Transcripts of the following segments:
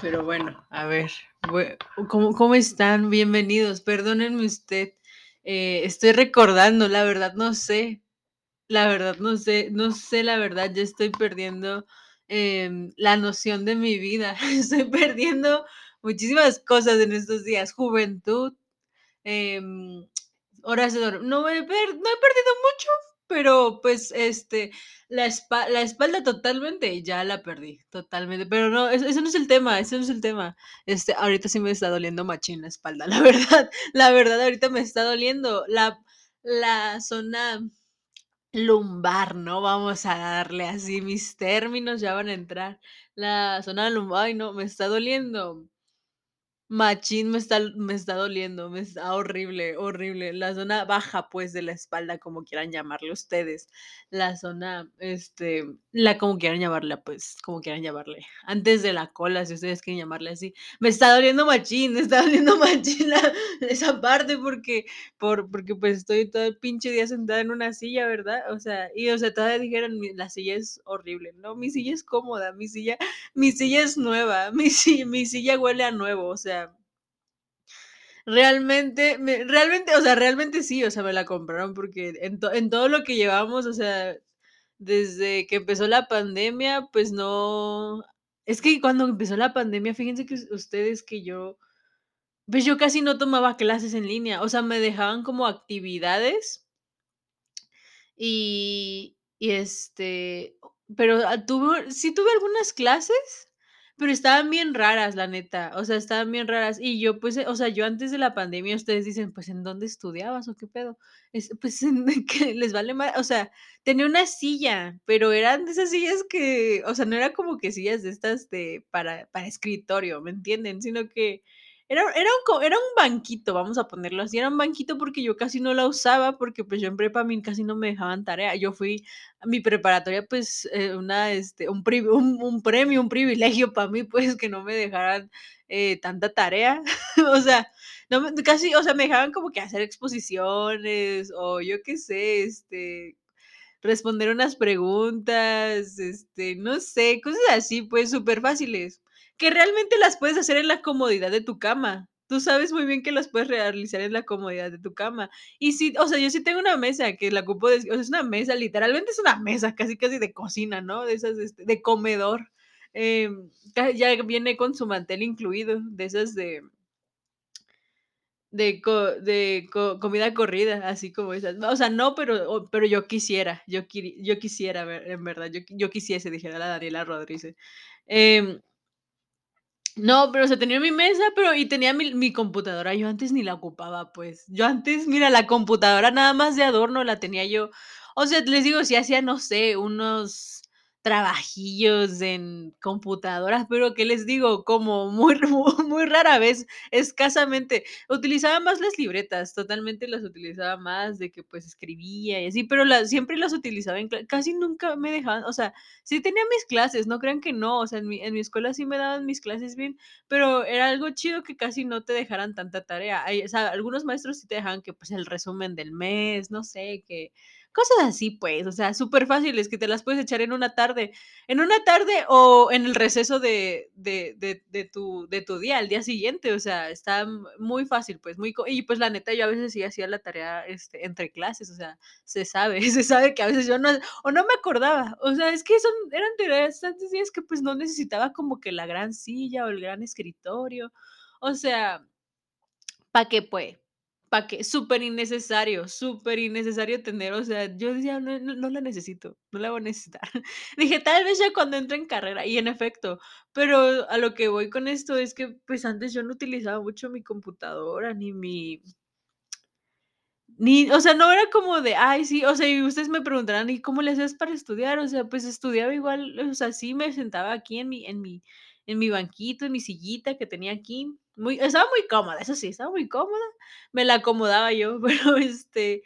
Pero bueno, a ver, ¿cómo, cómo están? Bienvenidos. Perdónenme usted. eh, estoy recordando, la verdad no sé. La verdad no sé, no sé la verdad. Ya estoy perdiendo em, la noción de mi vida. Estoy perdiendo muchísimas cosas en estos días. Juventud, em, horas de. No, he per- no he perdido mucho, pero pues este, la, la espalda totalmente ya la perdí, totalmente. Pero no, eso no es el tema, eso no es el tema. Este, ahorita sí me está doliendo machín la espalda, la verdad. La verdad, ahorita me está doliendo la, la zona lumbar, ¿no? Vamos a darle así, mis términos ya van a entrar. La zona lumbar, ay no, me está doliendo. Machín me está me está doliendo, me está horrible, horrible. La zona baja, pues, de la espalda, como quieran llamarle ustedes. La zona, este, la como quieran llamarla, pues, como quieran llamarle. Antes de la cola, si ustedes quieren llamarle así. Me está doliendo machín, me está doliendo machín esa parte porque por porque, pues, estoy todo el pinche día sentada en una silla, ¿verdad? O sea, y, o sea, todavía dijeron: "Mi la silla es horrible". No, mi silla es cómoda, mi silla mi silla es nueva, mi mi silla huele a nuevo, o sea, realmente me realmente, o sea, realmente sí, o sea, me la compraron porque en to en todo lo que llevamos, o sea, desde que empezó la pandemia, pues no es que cuando empezó la pandemia, fíjense que us ustedes que yo, pues yo casi no tomaba clases en línea, o sea, me dejaban como actividades Y y, este, pero, ah, tuve sí tuve algunas clases, pero estaban bien raras, la neta, o sea, estaban bien raras. Y yo, pues, eh, o sea, yo antes de la pandemia, ustedes dicen: "Pues, ¿en dónde estudiabas o qué pedo?". Es pues, que les vale ma o sea, tenía una silla, pero eran de esas sillas que, o sea, no era como que sillas de estas de para para escritorio, ¿me entienden? Sino que era era un era un banquito, vamos a ponerlo así, era un banquito porque yo casi no la usaba, porque, pues, yo en prepa a mí casi no me dejaban tarea. Yo fui a mi preparatoria, pues, eh, una, este, un un premio, un privilegio para mí, pues, que no me dejaran, eh, tanta tarea. O sea, no casi, o sea, me dejaban como que hacer exposiciones, o yo qué sé, este, responder unas preguntas, este, no sé, cosas así, pues, súper fáciles que realmente las puedes hacer en la comodidad de tu cama. Tú sabes muy bien que las puedes realizar en la comodidad de tu cama. Y sí, o sea, yo sí tengo una mesa que la ocupo de o sea, es una mesa, literalmente es una mesa, casi, casi de cocina, ¿no? De esas, este, de comedor, em, ya viene con su mantel incluido, de esas de de de co comida corrida, así como esas. O sea, no, pero pero yo quisiera, yo quiri yo quisiera en verdad, yo qui- yo quisiese, dijera la Daniela Rodríguez. Em, no, pero, o sea, tenía mi mesa, pero y tenía mi mi computadora, yo antes ni la ocupaba, pues. Yo antes, mira, la computadora nada más de adorno la tenía yo. O sea, les digo, sí hacía, no sé, unos trabajillos en computadoras, pero, ¿qué les digo? Como muy muy rara vez, escasamente. Utilizaba más las libretas, totalmente las utilizaba más, de que, pues, escribía y así, pero las siempre las utilizaba en casi nunca me dejaban, o sea, Sí tenía mis clases, no crean que no, o sea, en mi en mi escuela sí me daban mis clases bien, pero era algo chido que casi no te dejaran tanta tarea. O sea, algunos maestros sí te dejaban que, pues, el resumen del mes, no sé, que cosas así, pues, o sea, súper fáciles que te las puedes echar en una tarde. En una tarde o en el receso de de de tu de tu día, al día siguiente, o sea, está muy fácil, pues, muy y, pues, la neta, yo a veces sí hacía la tarea, este, entre clases, o sea, se sabe, se sabe que a veces yo no o no me acordaba, o sea, es que son eran tareas tantos días que, pues, no necesitaba como que la gran silla o el gran escritorio, o sea, ¿para qué, pues? ¿Para qué? Súper innecesario, súper innecesario tener, o sea, yo decía: "No no la necesito, no la voy a necesitar". Dije: "Tal vez ya cuando entre en carrera", y en efecto, pero a lo que voy con esto es que, pues, antes yo no utilizaba mucho mi computadora, ni mi ni, o sea, no era como de, ay, sí, o sea, y ustedes me preguntarán, ¿y cómo le hacías para estudiar? O sea, pues estudiaba igual, o sea, sí me sentaba aquí en mi, en mi, en mi banquito, en mi sillita que tenía aquí, muy, estaba muy cómoda, eso sí, estaba muy cómoda, me la acomodaba yo, pero este,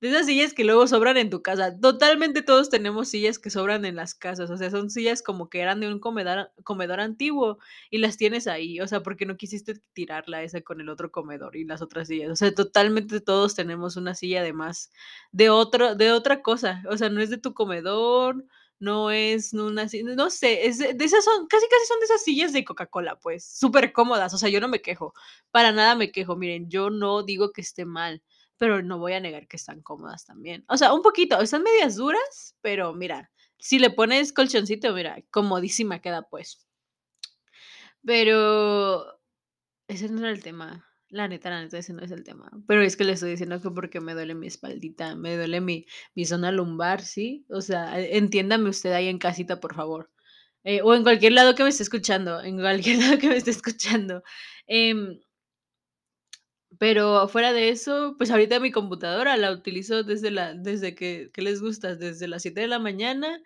de esas sillas que luego sobran en tu casa. Totalmente todos tenemos sillas que sobran en las casas, o sea, son sillas como que eran de un comedor, comedor antiguo y las tienes ahí, o sea, porque no quisiste tirarla esa con el otro comedor y las otras sillas. O sea, totalmente todos tenemos una silla además de otro, de otra cosa. O sea, no es de tu comedor, no es una no sé, es de de esas son casi, casi son de esas sillas de Coca-Cola, pues, súper cómodas, o sea, yo no me quejo, para nada me quejo. Miren, yo no digo que esté mal, pero no voy a negar que están cómodas también. O sea, un poquito, están medias duras, pero mira, si le pones colchoncito, mira, comodísima queda, pues. Pero ese no era el tema. La neta, la neta, ese no es el tema. Pero es que le estoy diciendo que porque me duele mi espaldita, me duele mi mi zona lumbar, ¿sí? O sea, e entiéndame usted ahí en casita, por favor. Eh, o en cualquier lado que me esté escuchando, en cualquier lado que me esté escuchando. Em pero fuera de eso, pues ahorita mi computadora la utilizo desde la desde que, ¿qué les gusta? Desde las 7 de la mañana,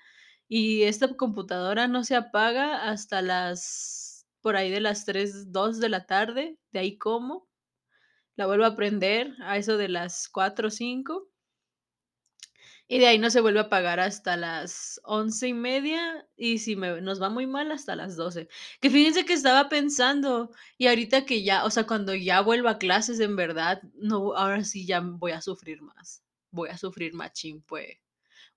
y esta computadora no se apaga hasta las por ahí de las 3, 2 de la tarde, de ahí como. La vuelvo a prender a eso de las 4 o 5 y de ahí no se vuelve a apagar hasta las 11 1/2, y si me nos va muy mal, hasta las 12. Que fíjense que estaba pensando, y ahorita que ya, o sea, cuando ya vuelva a clases, en verdad, no, ahora sí ya voy a sufrir más. Voy a sufrir machín, pues.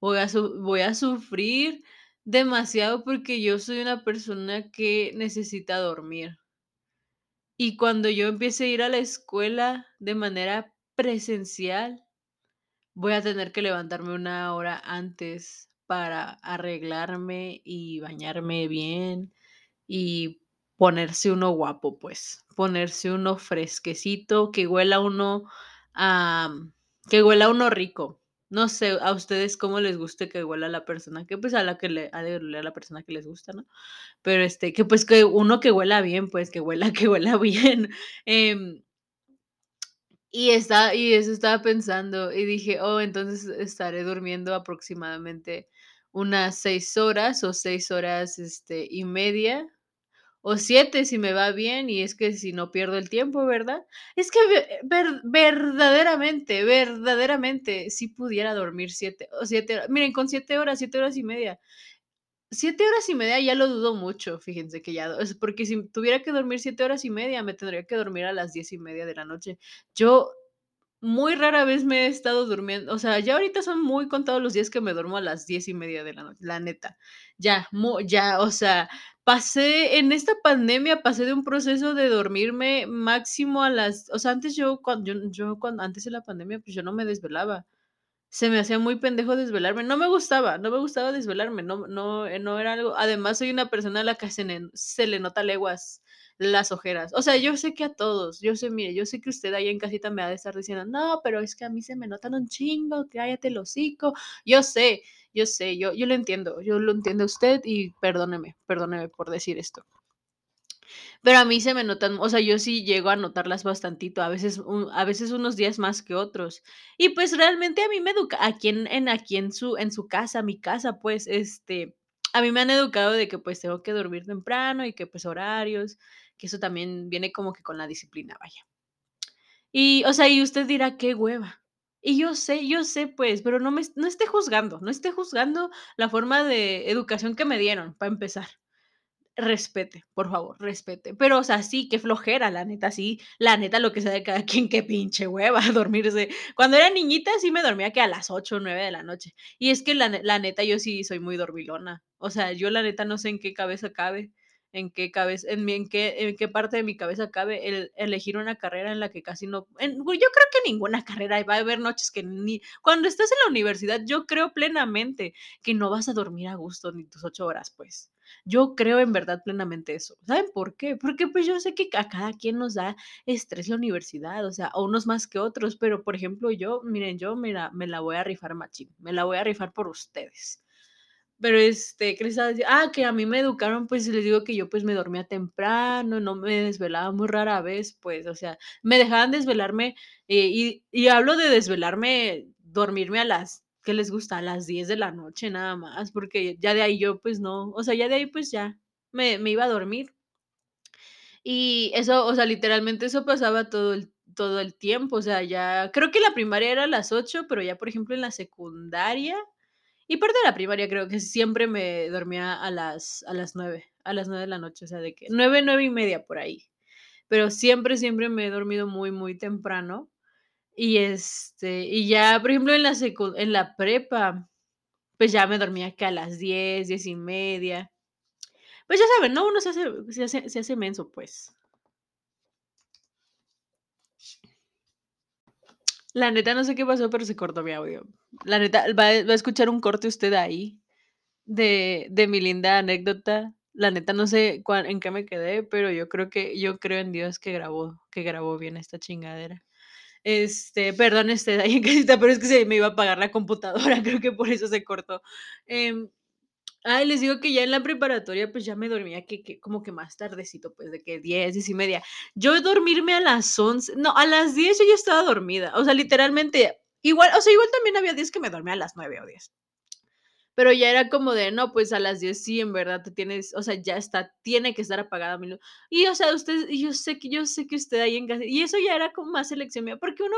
Voy a su voy a sufrir demasiado, porque yo soy una persona que necesita dormir. Y cuando yo empiece a ir a la escuela de manera presencial, voy a tener que levantarme 1 hora antes para arreglarme y bañarme bien, y ponerse uno guapo, pues, ponerse uno fresquecito, que huela uno que huela uno rico. No sé a ustedes cómo les guste que huela la persona que, pues, a la que le ha de a la persona que les gusta, ¿no? Pero, este, que, pues, que uno que huela bien, pues, que huela que huela bien, em y esta y eso estaba pensando, y dije: "Oh, entonces estaré durmiendo aproximadamente unas 6 horas, o 6 horas, este, y media, o 7 si me va bien, y es que si no pierdo el tiempo, ¿verdad?". Es que ve ver verdaderamente, verdaderamente, sí pudiera dormir 7 o 7 horas. Miren, con 7 horas, 7 horas y media. 7 horas y media ya lo dudo mucho, fíjense que ya, porque si tuviera que dormir 7 horas y media, me tendría que dormir a las 10 y media de la noche. Yo muy rara vez me he estado durmiendo, o sea, ya ahorita son muy contados los días que me duermo a las 10 y media de la noche, la neta. Ya, ya, o sea, pasé en esta pandemia, pasé de un proceso de dormirme máximo a las o sea, antes yo cuan yo cuando antes de la pandemia, pues, yo no me desvelaba. Se me hacía muy pendejo desvelarme, no me gustaba, no me gustaba desvelarme, no no, no era algo además, soy una persona a la que se nen se le nota leguas las ojeras. O sea, yo sé que a todos, yo sé, mire, yo sé que usted ahí en casita me ha de estar diciendo: "No, pero es que a mí se me notan un chingo, cállate el hocico". Yo sé, yo sé, yo yo lo entiendo, yo lo entiendo a usted y perdóneme, perdóneme por decir esto. Pero a mí se me notan, o sea, yo sí llego a notarlas bastantito, a veces un a veces unos días más que otros. Y, pues, realmente a mí me educa aquí en en aquí en su en su casa, mi casa, pues, este, a mí me han educado de que, pues, tengo que dormir temprano y que, pues, horarios, que eso también viene como que con la disciplina, vaya. Y, o sea, y usted dirá: "Qué hueva". Y yo sé yo sé, pues, pero no me no esté juzgando, no esté juzgando la forma de educación que me dieron, para empezar. Respete, por favor, respete. Pero, o sea, sí, qué flojera, la neta, sí, la neta, lo que sea de cada quien, qué pinche hueva dormirse. Cuando era niñita, sí me dormía que a las 8 o 9 de la noche. Y es que la la neta, yo sí soy muy dormilona. O sea, yo la neta no sé en qué cabeza cabe, en qué cabeza en mi en qué en qué parte de mi cabeza cabe el elegir una carrera en la que casi no yo creo que ninguna carrera, va a haber noches que ni cuando estás en la universidad, yo creo plenamente que no vas a dormir a gusto ni tus 8 horas, pues. Yo creo en verdad plenamente eso, ¿saben por qué? Porque, pues, yo sé que a cada quien nos da estrés la universidad, o sea, a unos más que otros, pero, por ejemplo, yo, miren, yo, mira, me la voy a rifar machín, me la voy a rifar por ustedes. Pero, este, ¿qué les? Ah, que a mí me educaron, pues, les digo que yo, pues, me dormía temprano, no me desvelaba muy rara vez, pues, o sea, me dejaban desvelarme, eh, y y hablo de desvelarme, dormirme a las, ¿qué les gusta? A las 10 de la noche, nada más, porque ya de ahí yo, pues, no, o sea, ya de ahí, pues, ya me me iba a dormir. Y eso, o sea, literalmente eso pasaba todo el todo el tiempo, o sea, ya creo que la primaria era a las 8, pero ya, por ejemplo, en la secundaria y parte de la primaria, creo que siempre me dormía a las a las 9, a las 9 de la noche, o sea, de que 9, 9 1/2 por ahí. Pero siempre, siempre me he dormido muy, muy temprano. Y, este, y ya, por ejemplo, en la secu en la prepa pues ya me dormía que a las 10, 10 y media. Pues ya saben, ¿no? Uno se hace se hace se hace menso, pues. La neta no sé qué pasó, pero se cortó mi audio. La neta, va va a escuchar un corte usted ahí de de mi linda anécdota. La neta no sé cuál en qué me quedé, pero yo creo que yo creo en Dios que grabó que grabó bien esta chingadera. Este, perdón, este, ahí en casita, pero es que se me iba a apagar la computadora, creo que por eso se cortó. Em, ay, les digo que ya en la preparatoria, pues, ya me dormía que que como que más tardecito, pues, de que 10, 10 y media. Yo dormirme a las 11 no, a las 10 yo ya estaba dormida, o sea, literalmente, igual, o sea, igual también había días que me dormía a las 9 o 10. Pero ya era como de, no, pues a las 10 sí, en verdad te tienes, o sea, ya está, tiene que estar apagada mi luz. Y, o sea, usted, yo sé que yo sé que usted ahí en casa, y eso ya era como más elección mía, porque uno,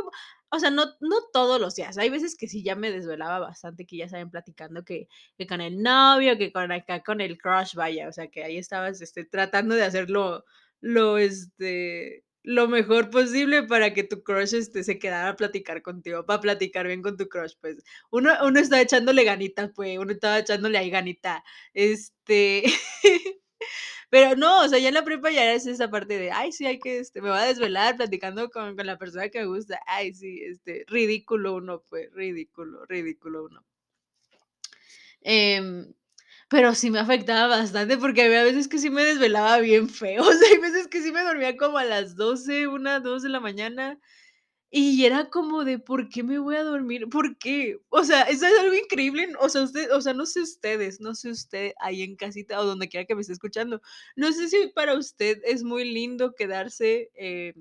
o sea, no, no todos los días, hay veces que sí ya me desvelaba bastante, que ya saben platicando que, que con el novio, que con acá con el crush, vaya, o sea, que ahí estabas, este, tratando de hacerlo, lo, este, lo mejor posible para que tu crush, este, se quedara a platicar contigo, para platicar bien con tu crush, pues. Uno uno estaba echándole ganitas, pues, uno estaba echándole ahí ganita. Este, pero no, o sea, ya en la prepa ya es esa parte de: "Ay, sí, hay que, este, me voy a desvelar platicando con con la persona que me gusta". Ay, sí, este, ridículo uno, pues, ridículo, ridículo uno. Em, pero sí me afectaba bastante, porque había veces que sí me desvelaba bien feo, o sea, hay veces que sí me dormía como a las 12, 1, 2 de la mañana, y era como de: "¿Por qué me voy a dormir? ¿Por qué?". O sea, eso es algo increíble, o sea, usted o sea, no sé ustedes, no sé usted ahí en casita o donde quiera que me esté escuchando, no sé si para usted es muy lindo quedarse, eh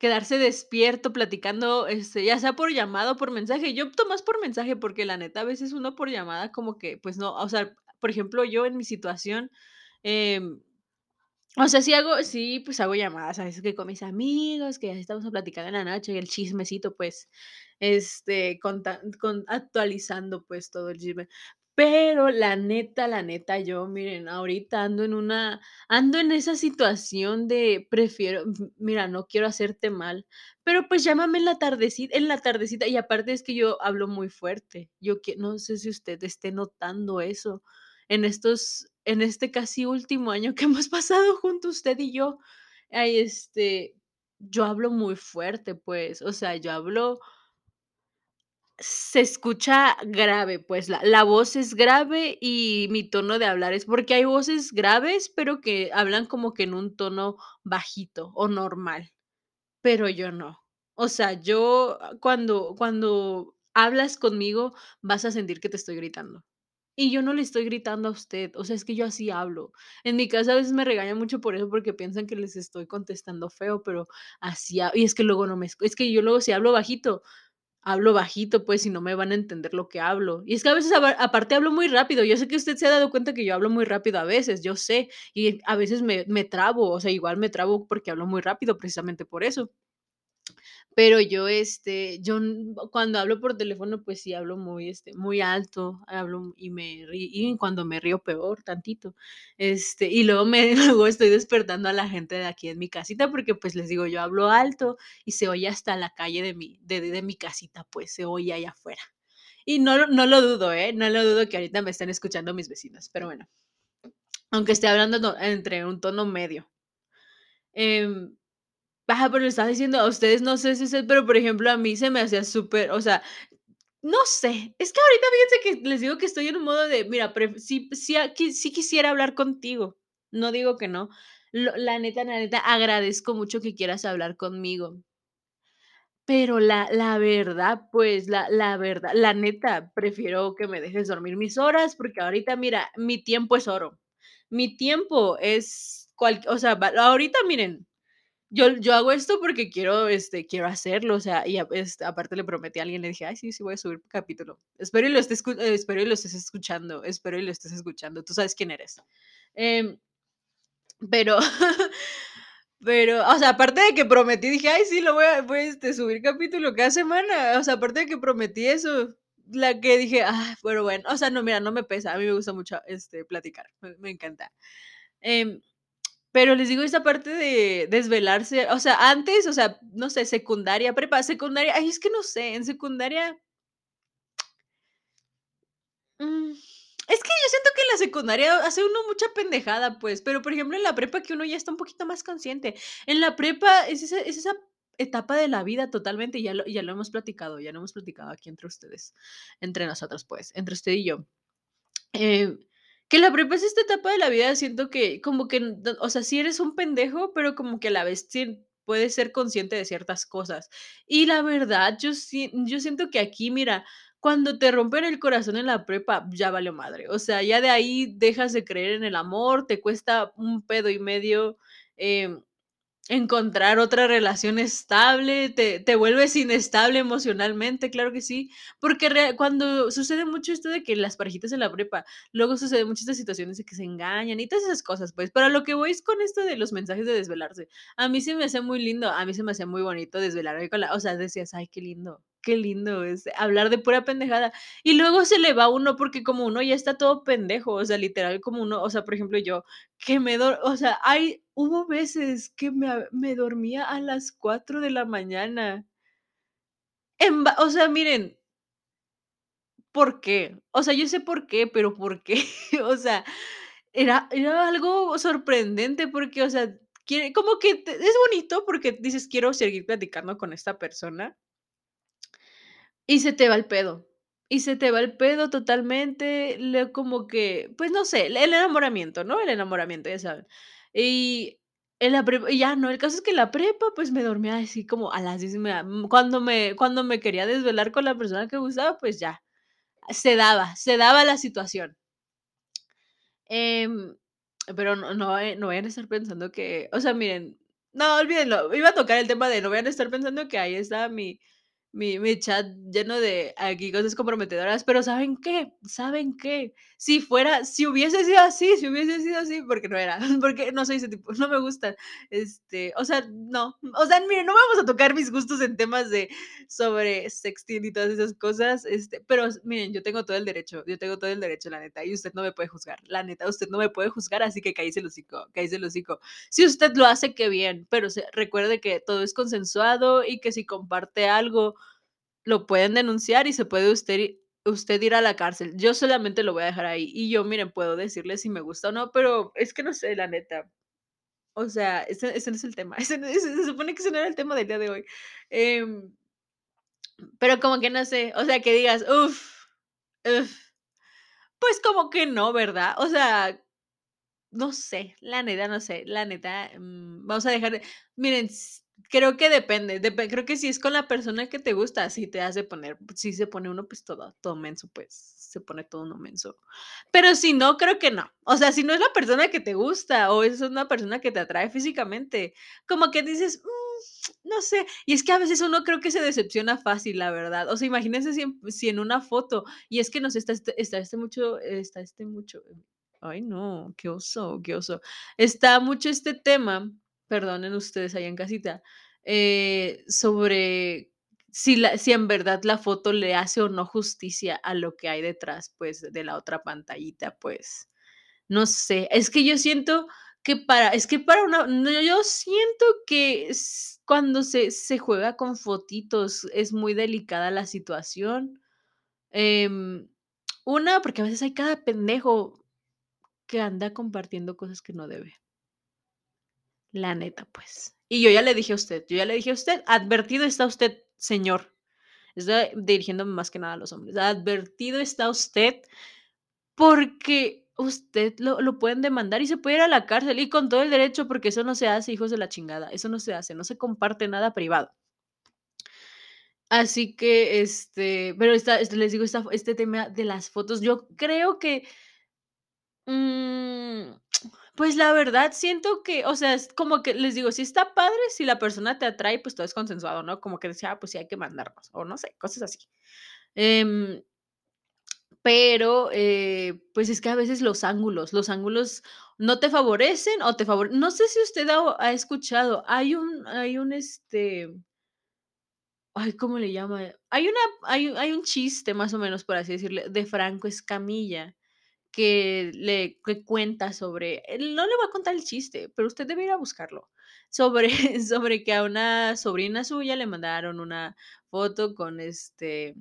quedarse despierto platicando, este, ya sea por llamada o por mensaje. Yo opto más por mensaje, porque la neta a veces uno por llamada como que, pues no, o sea, por ejemplo, yo en mi situación, em, o sea, sí hago sí, pues hago llamadas a veces que con mis amigos, que estamos platicando en la noche y el chismecito, pues, este, conta con actualizando, pues, todo el chisme. Pero la neta, la neta, yo, miren, ahorita ando en una ando en esa situación de prefiero, mira, no quiero hacerte mal, pero, pues, llámame en la tardeci en la tardecita, y aparte es que yo hablo muy fuerte. Yo que no sé si usted esté notando eso en estos en este casi último año que hemos pasado juntos usted y yo. Ay, este, yo hablo muy fuerte, pues, o sea, yo hablo se escucha grave, pues, la la voz es grave y mi tono de hablar es porque hay voces graves, pero que hablan como que en un tono bajito o normal, pero yo no. O sea, yo cuando cuando hablas conmigo vas a sentir que te estoy gritando. Y yo no le estoy gritando a usted, o sea, es que yo así hablo. En mi casa a veces me regañan mucho por eso, porque piensan que les estoy contestando feo, pero así y es que luego no me es que yo luego si hablo bajito, hablo bajito, pues, y no me van a entender lo que hablo. Y es que a veces aparte hablo muy rápido. Yo sé que usted se ha dado cuenta que yo hablo muy rápido a veces, yo sé, y a veces me me trabo, o sea, igual me trabo porque hablo muy rápido, precisamente por eso. Pero yo, este, yo cuando hablo por teléfono, pues sí hablo muy, este, muy alto, hablo y me rí y cuando me río peor tantito. Este, y luego me luego estoy despertando a la gente de aquí en mi casita, porque, pues, les digo, yo hablo alto y se oye hasta la calle de mi de de mi casita, pues, se oye allá afuera. Y no no lo dudo, ¿eh? No lo dudo que ahorita me estén escuchando mis vecinos, pero bueno. Aunque esté hablando entre un tono medio. Em, ajá, pero le estaba diciendo a ustedes, no sé si es pero, por ejemplo, a mí se me hacía súper, o sea, no sé, es que ahorita fíjense que les digo que estoy en un modo de, mira, sí sí a sí quisiera hablar contigo, no digo que no. La neta, la neta, agradezco mucho que quieras hablar conmigo. Pero la la verdad, pues, la la verdad, la neta, prefiero que me dejes dormir mis horas, porque ahorita, mira, mi tiempo es oro. Mi tiempo es cual o sea, ahorita miren, yo yo hago esto porque quiero, este, quiero hacerlo, o sea, y a este, aparte le prometí a alguien, le dije: "Ay, sí, sí voy a subir capítulo". Espero y lo estés escu espero y lo estés escuchando, espero y lo estés escuchando, tú sabes quién eres. Em, pero pero, o sea, aparte de que prometí, dije: "Ay, sí, lo voy a este, subir capítulo cada semana", o sea, aparte de que prometí eso, la que dije: "Ah, pero bueno", o sea, no, mira, no me pesa, a mí me gusta mucho, este, platicar, me me encanta. Em, pero les digo esa parte de desvelarse, o sea, antes, o sea, no sé, secundaria, prepa, secundaria, ay, es que no sé, en secundaria Mm, es que yo siento que en la secundaria hace uno mucha pendejada, pues, pero, por ejemplo, en la prepa que uno ya está un poquito más consciente. En la prepa es esa es esa etapa de la vida totalmente, ya lo ya lo hemos platicado, ya lo hemos platicado aquí entre ustedes, entre nosotros, pues, entre usted y yo. Eh, que la prepa es esta etapa de la vida, siento que como que, o sea, sí eres un pendejo, pero como que a la vez sí puedes ser consciente de ciertas cosas. Y la verdad, yo yo siento que aquí, mira, cuando te rompen el corazón en la prepa, ya valió madre. O sea, ya de ahí dejas de creer en el amor, te cuesta un pedo y medio, em, encontrar otra relación estable, te te vuelves inestable emocionalmente, claro que sí, porque cuando sucede mucho esto de que las parejitas en la prepa, luego suceden muchas estas situaciones de que se engañan y todas esas cosas, pues, pero lo que voy es con esto de los mensajes de desvelarse. A mí se me hace muy lindo, a mí se me hacía muy bonito desvelarme con la o sea, decías: "Ay, qué lindo, qué lindo es hablar de pura pendejada", y luego se le va uno, porque como uno ya está todo pendejo, o sea, literal, como uno, o sea, por ejemplo, yo, que me o sea, hay hubo veces que me me dormía a las 4 de la mañana. En o sea, miren ¿por qué? O sea, yo sé por qué, pero, ¿por qué? O sea, era era algo sorprendente porque, o sea, como que es bonito porque dices: "Quiero seguir platicando con esta persona". Y se te va el pedo, y se te va el pedo totalmente, le como que, pues, no sé, el enamoramiento, ¿no? El enamoramiento, ya saben. Y en la prepa ya, ¿no? El caso es que en la prepa, pues, me dormía así como a las 10 y media, mm, cuando me cuando me quería desvelar con la persona que gustaba, pues ya, se daba se daba la situación. Em, pero no no vaya no vayan a estar pensando que o sea, miren, no, olvídenlo, iba a tocar el tema de no vayan a estar pensando que ahí estaba mi mi mi chat lleno de aquí cosas comprometedoras, pero, ¿saben qué? ¿Saben qué? Si fuera si hubiese sido así si hubiese sido así, porque no era, porque no soy ese tipo, no me gusta, este, o sea, no, o sea, miren, no vamos a tocar mis gustos en temas de sobre sexting y todas esas cosas, este, pero miren, yo tengo todo el derecho, yo tengo todo el derecho, la neta, y usted no me puede juzgar, la neta, usted no me puede juzgar, así que cállese el hocico, cállese el hocico. Si usted lo hace, qué bien, pero se recuerde que todo es consensuado y que si comparte algo, lo pueden denunciar y se puede usted usted ir a la cárcel. Yo solamente lo voy a dejar ahí. Y yo, miren, puedo decirle si me gusta o no, pero es que no sé, la neta. O sea, ese ese no es el tema, ese se supone que ese no era el tema del día de hoy. Em pero como que no sé, o sea, que digas: "Uf, uf", pues como que no, ¿verdad? O sea, no sé, la neta, no sé, la neta, mm, vamos a dejar de miren, creo que depende, depe creo que si es con la persona que te gusta, sí te has de poner, sí se pone uno, pues, todo todo menso, pues, se pone todo uno menso. Pero si no, creo que no. O sea, si no es la persona que te gusta o es una persona que te atrae físicamente, como que dices: "Mm, no sé". Y es que a veces uno creo que se decepciona fácil, la verdad. O sea, imagínense si en si en una foto y es que nos está este está este mucho está este mucho ay no, qué oso, qué oso. Está mucho este tema, perdonen ustedes allá en casita, eh, sobre si la si en verdad la foto le hace o no justicia a lo que hay detrás, pues, de la otra pantallita, pues, no sé. Es que yo siento que para es que para una yo siento que cuando se se juega con fotitos es muy delicada la situación. Em, una, porque a veces hay cada pendejo que anda compartiendo cosas que no debe. La neta, pues. Y yo ya le dije a usted, yo ya le dije a usted, advertido está usted, señor. Estoy dirigiéndome más que nada a los hombres. Advertido está usted, porque usted lo lo pueden demandar y se puede ir a la cárcel, y con todo el derecho, porque eso no se hace, hijos de la chingada, eso no se hace, no se comparte nada privado. Así que, este, pero esta les digo, este tema de las fotos, yo creo que mm, pues, la verdad siento que, o sea, es como que les digo, sí está padre si la persona te atrae, pues, todo es consensuado, ¿no? Como que decía: "Ah, pues sí, hay que mandarnos", o no sé, cosas así. Em pero, eh, pues, es que a veces los ángulos los ángulos no te favorecen o te favor no sé si usted ha ha escuchado, hay un hay un, este ay, ¿cómo le llama? Hay una hay hay un chiste, más o menos, por así decirle, de Franco Escamilla, que le que cuenta sobre no le voy a contar el chiste, pero usted debe ir a buscarlo, sobre sobre que a una sobrina suya le mandaron una foto con, este,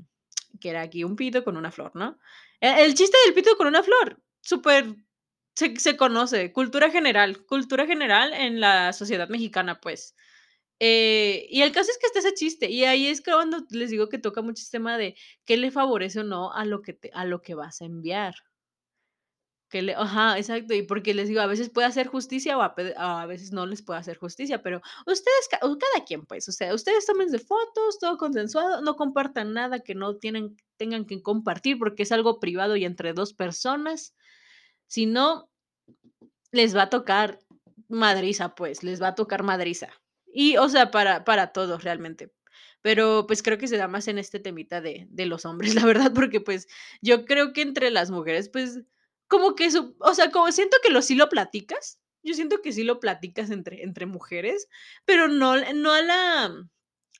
que era aquí un pito con una flor, ¿no? E el chiste del pito con una flor, súper se se conoce, cultura general cultura general en la sociedad mexicana, pues. Eh, y el caso es que está ese chiste, y ahí es cuando les digo que toca mucho ese tema de qué le favorece o no a lo que te a lo que vas a enviar. Que le ajá, exacto, y porque les digo, a veces puede hacer justicia o a a veces no les puede hacer justicia, pero ustedes cada quien, pues, o sea, ustedes tómense fotos, todo consensuado, no compartan nada que no tienen tengan que compartir, porque es algo privado y entre 2 personas. Si no, les va a tocar madriza, pues, les va a tocar madriza. Y, o sea, para para todos realmente. Pero, pues, creo que se da más en este temita de de los hombres, la verdad, porque, pues, yo creo que entre las mujeres, pues, como que su o sea, como siento que lo sí lo platicas, yo siento que sí lo platicas entre entre mujeres, pero no no a la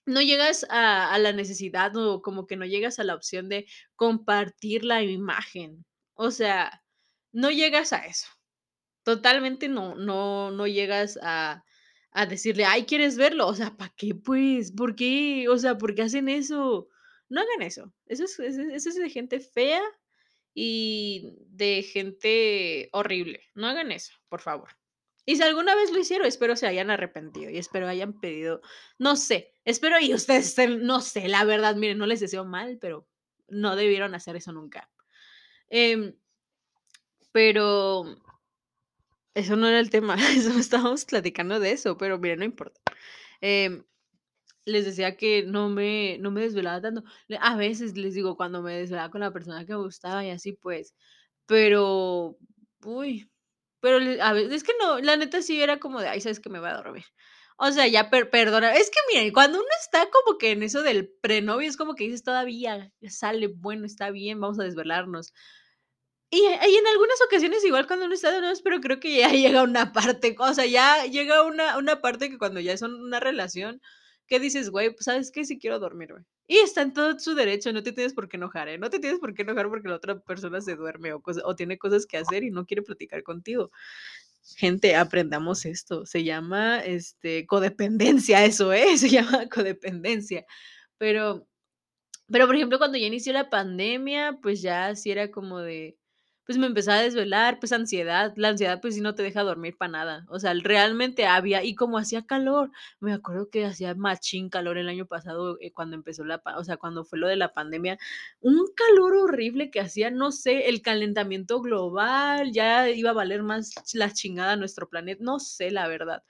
no llegas a la necesidad o como que no llegas a la opción de compartir la imagen. O sea, no llegas a eso. Totalmente no no no llegas a a decirle: "Ay, ¿quieres verlo?". O sea, ¿para qué, pues? ¿Por qué? O sea, ¿por qué hacen eso? No hagan eso. Eso es eso es de gente fea y de gente horrible. No hagan eso, por favor. Y si alguna vez lo hicieron, espero se hayan arrepentido y espero hayan pedido, no sé, espero y ustedes estén, no sé, la verdad, miren, no les deseo mal, pero no debieron hacer eso nunca. Em, pero eso no era el tema, eso estábamos platicando de eso, pero mira, no importa. Em, les decía que no me no me desvelaba tanto. A veces, les digo, cuando me desvelaba con la persona que me gustaba y así, pues, pero, uy, pero a veces es que no, la neta sí era como de: "Ay, ¿sabes qué? Me voy a dormir". O sea, ya per perdona es que miren, cuando uno está como que en eso del prenovio, es como que dices: "Todavía sale, bueno, está bien, vamos a desvelarnos". Y y en algunas ocasiones, igual cuando uno está de novios, pero creo que ya llega una parte, o sea, ya llega una una parte que cuando ya son una relación, que dices: "Güey, pues, ¿sabes qué? Sí quiero dormirme". Y está en todo su derecho, no te tienes por qué enojar, ¿eh? No te tienes por qué enojar porque la otra persona se duerme o tiene cosas que hacer y no quiere platicar contigo. Gente, aprendamos esto, se llama, este, codependencia eso, ¿eh? Se llama codependencia. Pero pero, por ejemplo, cuando ya inició la pandemia, pues, ya sí era como de, pues, me empezaba a desvelar, pues, ansiedad. La ansiedad, pues, sí no te deja dormir para nada. O sea, realmente había y como hacía calor, me acuerdo que hacía machín calor el año pasado, eh, cuando empezó la o sea, cuando fue lo de la pandemia, un calor horrible que hacía, no sé, el calentamiento global, ya iba a valer más la chingada nuestro planeta, no sé, la verdad.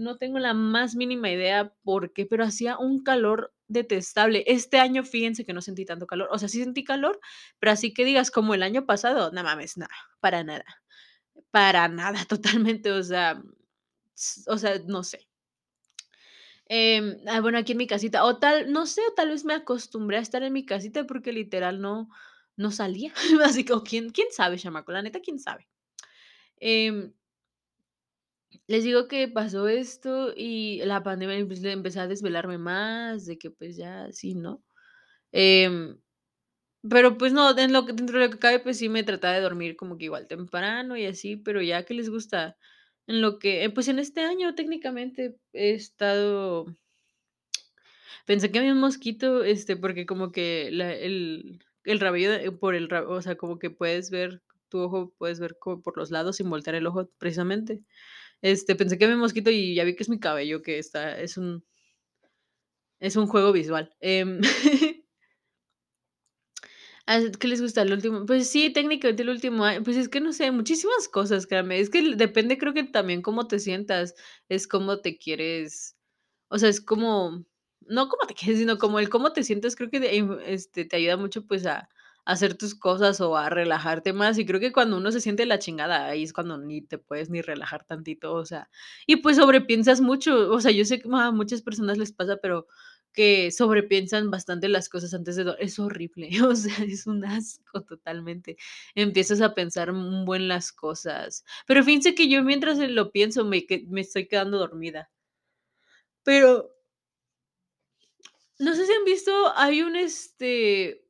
No tengo la más mínima idea por qué, pero hacía un calor detestable. Este año, fíjense que no sentí tanto calor. O sea, sí sentí calor, pero así que digas como el año pasado, no mames, no, para nada, para nada, totalmente, o sea, o sea, no sé. Em, ah, bueno, aquí en mi casita, o tal, no sé, o tal vez me acostumbré a estar en mi casita porque literal no no salía, así como quién quién sabe, chamaco, la neta, quién sabe. Em les digo que pasó esto y la pandemia, y pues, le empecé a desvelarme más, de que, pues, ya así, ¿no? Em, pero, pues, no, en lo que dentro de lo que cabe, pues, sí me trataba de dormir como que igual temprano y así, pero ya, ¿qué les gusta? En lo que, eh, pues, en este año técnicamente he estado pensé que había un mosquito, este, porque como que la el el rabillo de por el o sea, como que puedes ver tu ojo, puedes ver como por los lados sin voltear el ojo precisamente. Este, pensé que había un mosquito y ya vi que es mi cabello que está es un es un juego visual. Em, ah, ¿qué les gusta? El último, pues sí, técnicamente el último pues es que no sé, muchísimas cosas, créanme, es que depende, creo que también cómo te sientas, es cómo te quieres, o sea, es como, no cómo te quieres, sino como el cómo te sientes, creo que este, te ayuda mucho, pues, a hacer tus cosas o a relajarte más, y creo que cuando uno se siente la chingada, ahí es cuando ni te puedes ni relajar tantito, o sea, y pues sobrepiensas mucho, o sea, yo sé que a muchas personas les pasa, pero que sobrepiensan bastante las cosas antes de es horrible, o sea, es un asco totalmente. Empiezas a pensar un buen las cosas, pero fíjense que yo mientras, lo pienso, me me estoy quedando dormida. Pero no sé si han visto, hay un, este,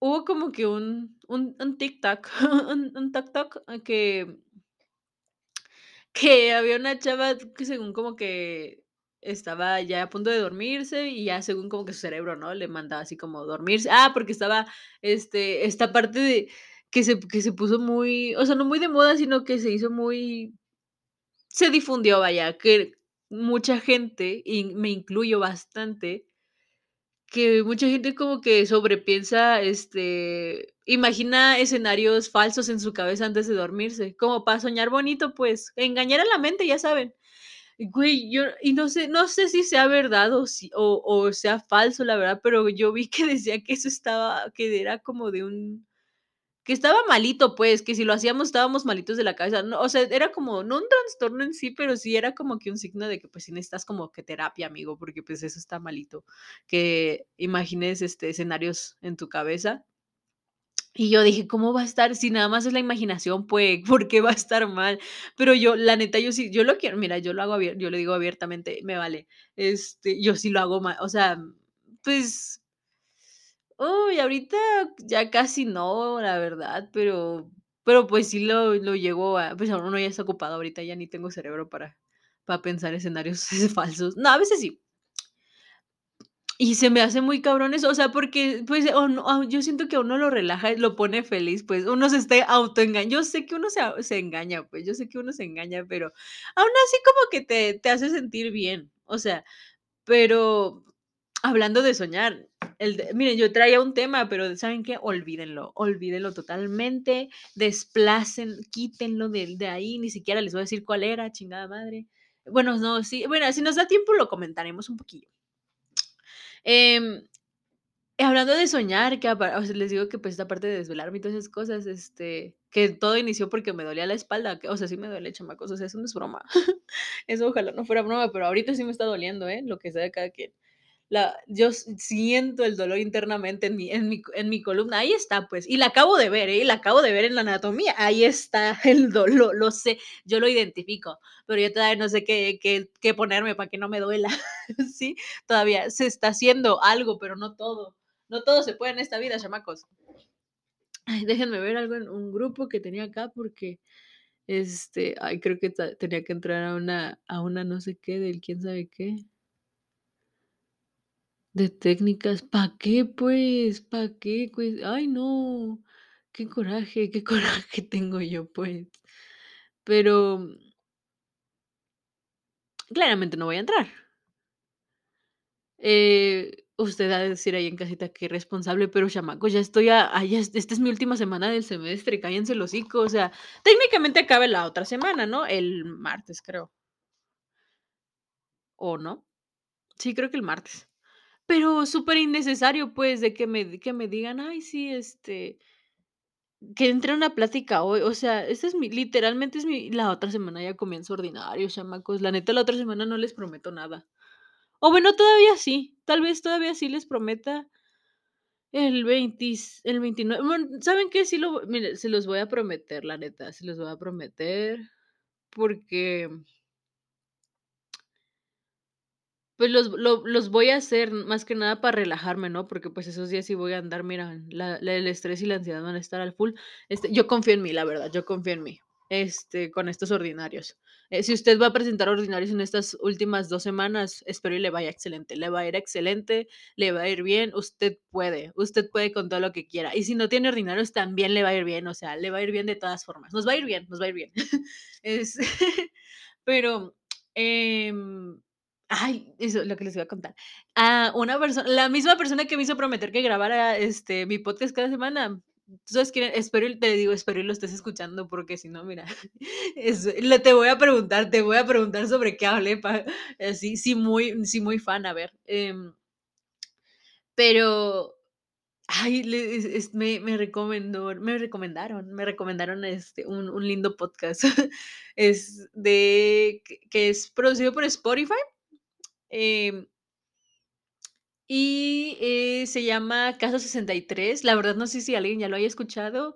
hubo como que un un un TikTok, un un TikTok que que había una chava que según como que, estaba ya a punto de dormirse y ya según como que su cerebro, ¿no? Le mandaba así como dormirse. Ah, porque estaba, este, esta parte de que se que se puso muy, o sea, no muy de moda, sino que se hizo muy se difundió, vaya, que mucha gente, y me incluyo bastante, que mucha gente como que sobrepiensa, este, imagina escenarios falsos en su cabeza antes de dormirse, como para soñar bonito, pues, engañar a la mente, ya saben. Güey, yo y no sé no sé si sea verdad o si o o sea falso, la verdad, pero yo vi que decía que eso estaba que era como de un que estaba malito, pues, que si lo hacíamos estábamos malitos de la cabeza, no, o sea, era como, no un trastorno en sí, pero sí era como que un signo de que, pues, sí necesitas como que terapia, amigo, porque, pues, eso está malito, que imagines, este, escenarios en tu cabeza. Y yo dije: "¿Cómo va a estar? Si nada más es la imaginación, pues, ¿por qué va a estar mal?". Pero yo, la neta, yo sí, yo lo quiero, mira, yo lo hago yo le digo abiertamente: "Me vale". Este, yo sí lo hago ma o sea, pues Uy, ahorita ya casi no, la verdad, pero pero, pues, sí lo lo llego a pues, uno ya está ocupado, ahorita ya ni tengo cerebro para para pensar escenarios falsos. No, a veces sí. Y se me hace muy cabrón eso, o sea, porque, pues, o no ah, yo siento que uno lo relaja, lo pone feliz, pues, uno se está autoenga yo sé que uno se se engaña, pues, yo sé que uno se engaña, pero aún así como que te te hace sentir bien, o sea, pero hablando de soñar, de miren, yo traía un tema, pero, ¿saben qué? Olvídenlo, olvídenlo totalmente, desplacen, quítenlo del de ahí, ni siquiera les voy a decir cuál era, chingada madre. Bueno, no, sí, bueno, si nos da tiempo lo comentaremos un poquillo. Em, hablando de soñar, que les digo que, pues, esta parte de desvelarme y todas esas cosas, este, que todo inició porque me dolía la espalda, o sea, sí me duele, chamacos, o sea, eso no es broma. Eso ojalá no fuera broma, pero ahorita sí me está doliendo, ¿eh? Lo que sea de cada quien. La yo siento el dolor internamente en mi en mi en mi columna, ahí está, pues, y la acabo de ver, ¿eh? La acabo de ver en la anatomía, ahí está el dolor, lo sé, yo lo identifico, pero yo todavía no sé qué qué qué ponerme para que no me duela, ¿sí? Todavía se está haciendo algo, pero no todo. No todo se puede en esta vida, chamacos. Ay, déjenme ver algo en un grupo que tenía acá porque, este, ay, creo que tenía que entrar a una a una no sé qué del quién sabe qué. De técnicas, ¿para qué, pues? ¿Para qué? Pues, ay, no, qué coraje, qué coraje tengo yo, pues. Pero claramente no voy a entrar. Eh, usted ha de decir ahí en casita qué irresponsable, pero chamacos, ya estoy a a ya es esta es mi última semana del semestre, cállense el hocico, o sea, técnicamente acaba la otra semana, ¿no? El martes, creo. ¿O no? Sí, creo que el martes. Pero súper innecesario, pues, de que me que me digan: "Ay, sí, este" que entre una plática hoy, o sea, esa es mi literalmente es mi la otra semana ya comienzo ordinario, chamacos, la neta, la otra semana no les prometo nada. O bueno, todavía sí, tal vez todavía sí les prometa el veintis el 29 bueno, ¿saben qué? Sí lo se los voy a prometer, la neta, se los voy a prometer, porque Pues los lo los voy a hacer más que nada para relajarme, ¿no? Porque, pues, esos días sí voy a andar, mira, el estrés y la ansiedad van a estar al full. Este, yo confío en mí, la verdad, yo confío en mí, este, con estos ordinarios. Eh, si usted va a presentar ordinarios en estas últimas 2 semanas, espero y le vaya excelente, le va a ir excelente, le va a ir bien, usted puede, usted puede con todo lo que quiera. Y si no tiene ordinarios, también le va a ir bien, o sea, le va a ir bien de todas formas. Nos va a ir bien, nos va a ir bien. Es pero, em Ay, eso, lo que les iba a contar. Ah, una persona la misma persona que me hizo prometer que grabara, este, mi podcast cada semana, ¿tú sabes quién? Espero y te digo, espero y lo estés escuchando, porque si no, mira, es le te voy a preguntar te voy a preguntar sobre qué hablé así, sí, muy sí, muy fan, a ver, em pero, ay, le es es me me recomendó me recomendaron me recomendaron, este, un un lindo podcast. Es de que es producido por Spotify, em y, eh, se llama Caso 63. La verdad, no sé si alguien ya lo haya escuchado,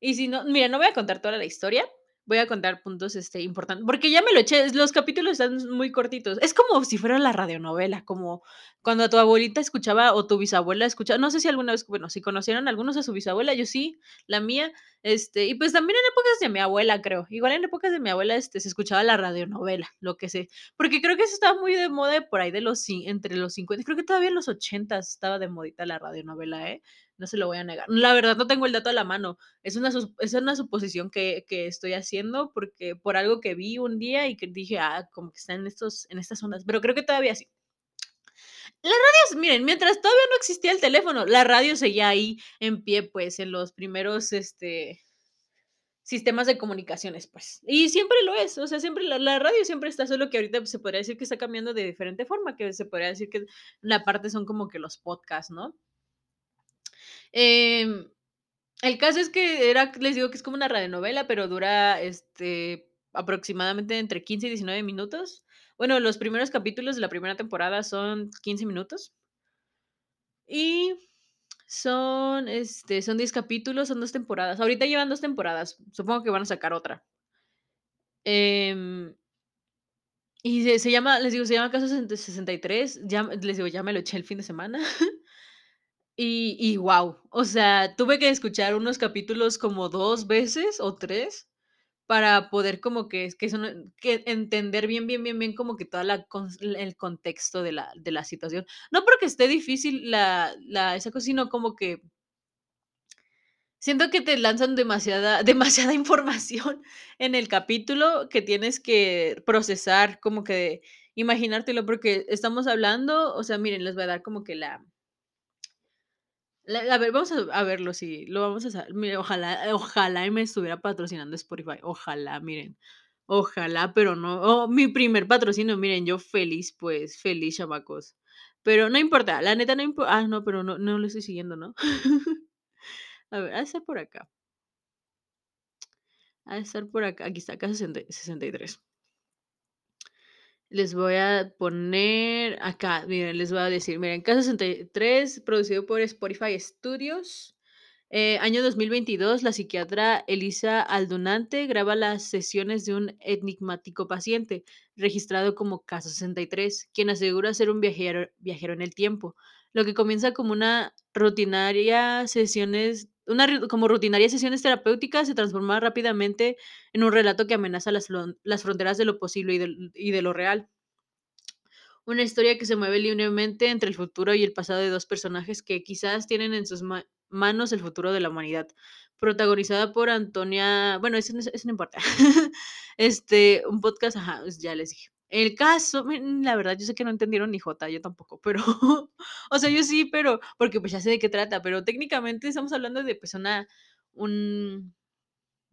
y si no, mira, no voy a contar toda la historia, voy a contar puntos, este, importantes, porque ya me lo eché, los capítulos están muy cortitos. Es como si fuera la radionovela, como cuando tu abuelita escuchaba o tu bisabuela escuchaba, no sé si alguna vez, bueno, si conocieron algunos a su bisabuela, yo sí, la mía, este, y pues también en épocas de mi abuela, creo. Igual en épocas de mi abuela, este, se escuchaba la radionovela, lo que sé, porque creo que eso estaba muy de moda por ahí de los, entre los 50, creo que todavía en los 80 estaba de modita la radionovela, ¿eh? No se lo voy a negar. La verdad no tengo el dato a la mano. Es una, es una suposición que, que, estoy haciendo porque por algo que vi un día y que dije, ah, como que está en, estos, en estas zonas. Pero creo que todavía sí. La radio, miren, mientras todavía no existía el teléfono, la radio seguía ahí en pie, pues, en los primeros, este, sistemas de comunicaciones, pues. Y siempre lo es, o sea, siempre la, la, radio siempre está, solo que ahorita se podría decir que está cambiando de diferente forma, que se podría decir que la parte son como que los podcasts, ¿no? Em, el caso es que era, les digo que es como una radionovela, pero dura este, aproximadamente entre 15 y 19 minutos. Bueno, los primeros capítulos de la primera temporada son 15 minutos. Y son, este, son 10 capítulos, son dos temporadas. Ahorita llevan dos temporadas. Supongo que van a sacar otra. Eh, y se, se, llama, les digo, se llama Caso 63. Ya, les digo, ya me lo eché el fin de semana. Y, y wow, o sea, tuve que escuchar unos capítulos como dos veces o tres para poder como que, que, son, que entender bien, bien, bien, bien como que todo el contexto de la, de la situación. No porque esté difícil la, la, esa cosa, sino como que siento que te lanzan demasiada, demasiada información en el capítulo que tienes que procesar, como que imaginártelo, porque estamos hablando, o sea, miren, les voy a dar como que la, a ver, vamos a, verlo, si lo vamos a. Mire, ojalá, ojalá me estuviera patrocinando Spotify. Ojalá, miren. Ojalá, pero no. Oh, mi primer patrocinio, miren, yo feliz, pues, feliz, chamacos. Pero no importa, la neta no importa. Ah, no, pero no, no lo estoy siguiendo, ¿no? a ver, a estar por acá. A estar por acá. Aquí está, acá 63 les voy a poner acá, miren, les voy a decir, miren, Casa 63, producido por Spotify Studios. Eh, año 2022, la psiquiatra Elisa Aldunante graba las sesiones de un enigmático paciente, registrado como Caso 63, quien asegura ser un viajero, viajero en el tiempo. Lo que comienza como una rutinaria sesiones, una como rutinaria sesiones terapéuticas se transforma rápidamente en un relato que amenaza las, las fronteras de lo posible y de, y de lo real. Una historia que se mueve libremente entre el futuro y el pasado de dos personajes que quizás tienen en sus manos el futuro de la humanidad. Protagonizada por Antonia. Bueno, eso, no importa. este, un podcast, ajá, ya les dije. El caso, la verdad, yo sé que no entendieron ni J, yo tampoco, pero, o sea, yo sí, pero, porque pues ya sé de qué trata, pero técnicamente estamos hablando de pues una, un,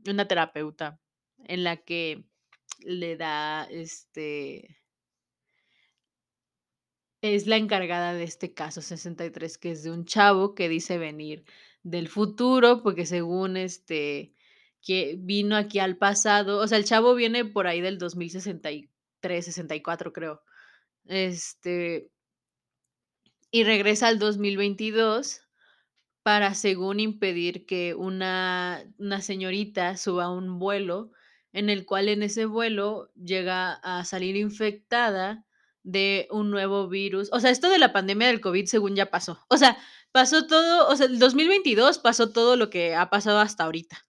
una terapeuta en la que le da, este, es la encargada de este caso 63, que es de un chavo que dice venir del futuro, porque según este, que vino aquí al pasado, o sea, el chavo viene por ahí del 2063 64 creo. Este, y regresa al 2022 para, según, impedir que una, una señorita suba a un vuelo en el cual en ese vuelo llega a salir infectada de un nuevo virus. O sea, esto de la pandemia del COVID, según ya pasó. O sea, pasó todo, o sea, el 2022 pasó todo lo que ha pasado hasta ahorita.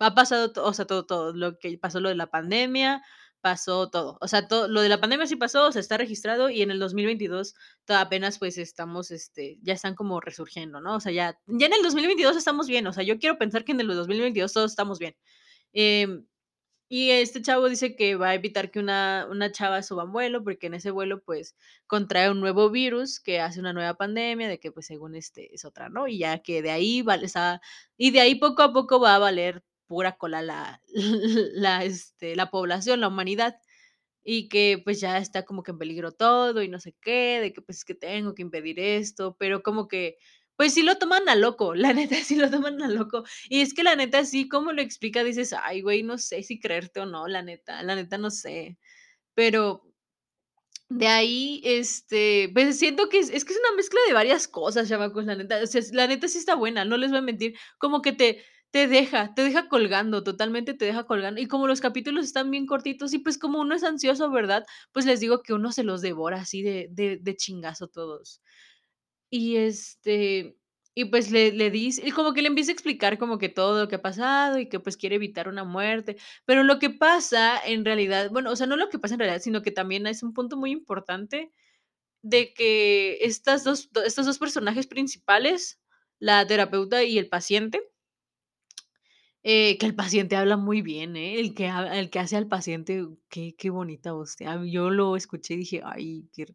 Ha pasado, o sea, todo, todo, lo que pasó lo de la pandemia, pasó todo. O sea, todo, lo de la pandemia sí pasó, o sea, está registrado y en el 2022 apenas pues estamos, este, ya están como resurgiendo, ¿no? O sea, ya, ya en el 2022 estamos bien, o sea, yo quiero pensar que en el 2022 todos estamos bien. Em, y este chavo dice que va a evitar que una, una chava suba un vuelo, porque en ese vuelo, pues, contrae un nuevo virus que hace una nueva pandemia, de que, pues, según este, es otra, ¿no? Y ya que de ahí, vale, y de ahí poco a poco va a valer pura cola la, la, este, la población, la humanidad, y que pues ya está como que en peligro todo y no sé qué, de que pues es que tengo que impedir esto, pero como que pues sí lo toman a loco, la neta sí lo toman a loco. Y es que la neta sí, como lo explica, dices, ay, güey, no sé si creerte o no, la neta, la neta no sé. Pero de ahí, este, pues siento que es, es que es una mezcla de varias cosas, chamacos, la neta. O sea, la neta sí está buena, no les voy a mentir. Como que te, Te deja, te deja colgando, totalmente te deja colgando. Y como los capítulos están bien cortitos y, pues, como uno es ansioso, ¿verdad? Pues, les digo que uno se los devora así de de chingazo todos. Y, este, y pues, le le dice y como que le empieza a explicar como que todo lo que ha pasado y que, pues, quiere evitar una muerte. Pero lo que pasa en realidad, bueno, o sea, no lo que pasa en realidad, sino que también es un punto muy importante de que estas 2 do estos 2 personajes principales, la terapeuta y el paciente eh, que el paciente habla muy bien, ¿eh? El que el que hace al paciente, qué qué bonita voz yo lo escuché y dije: "Ay, qué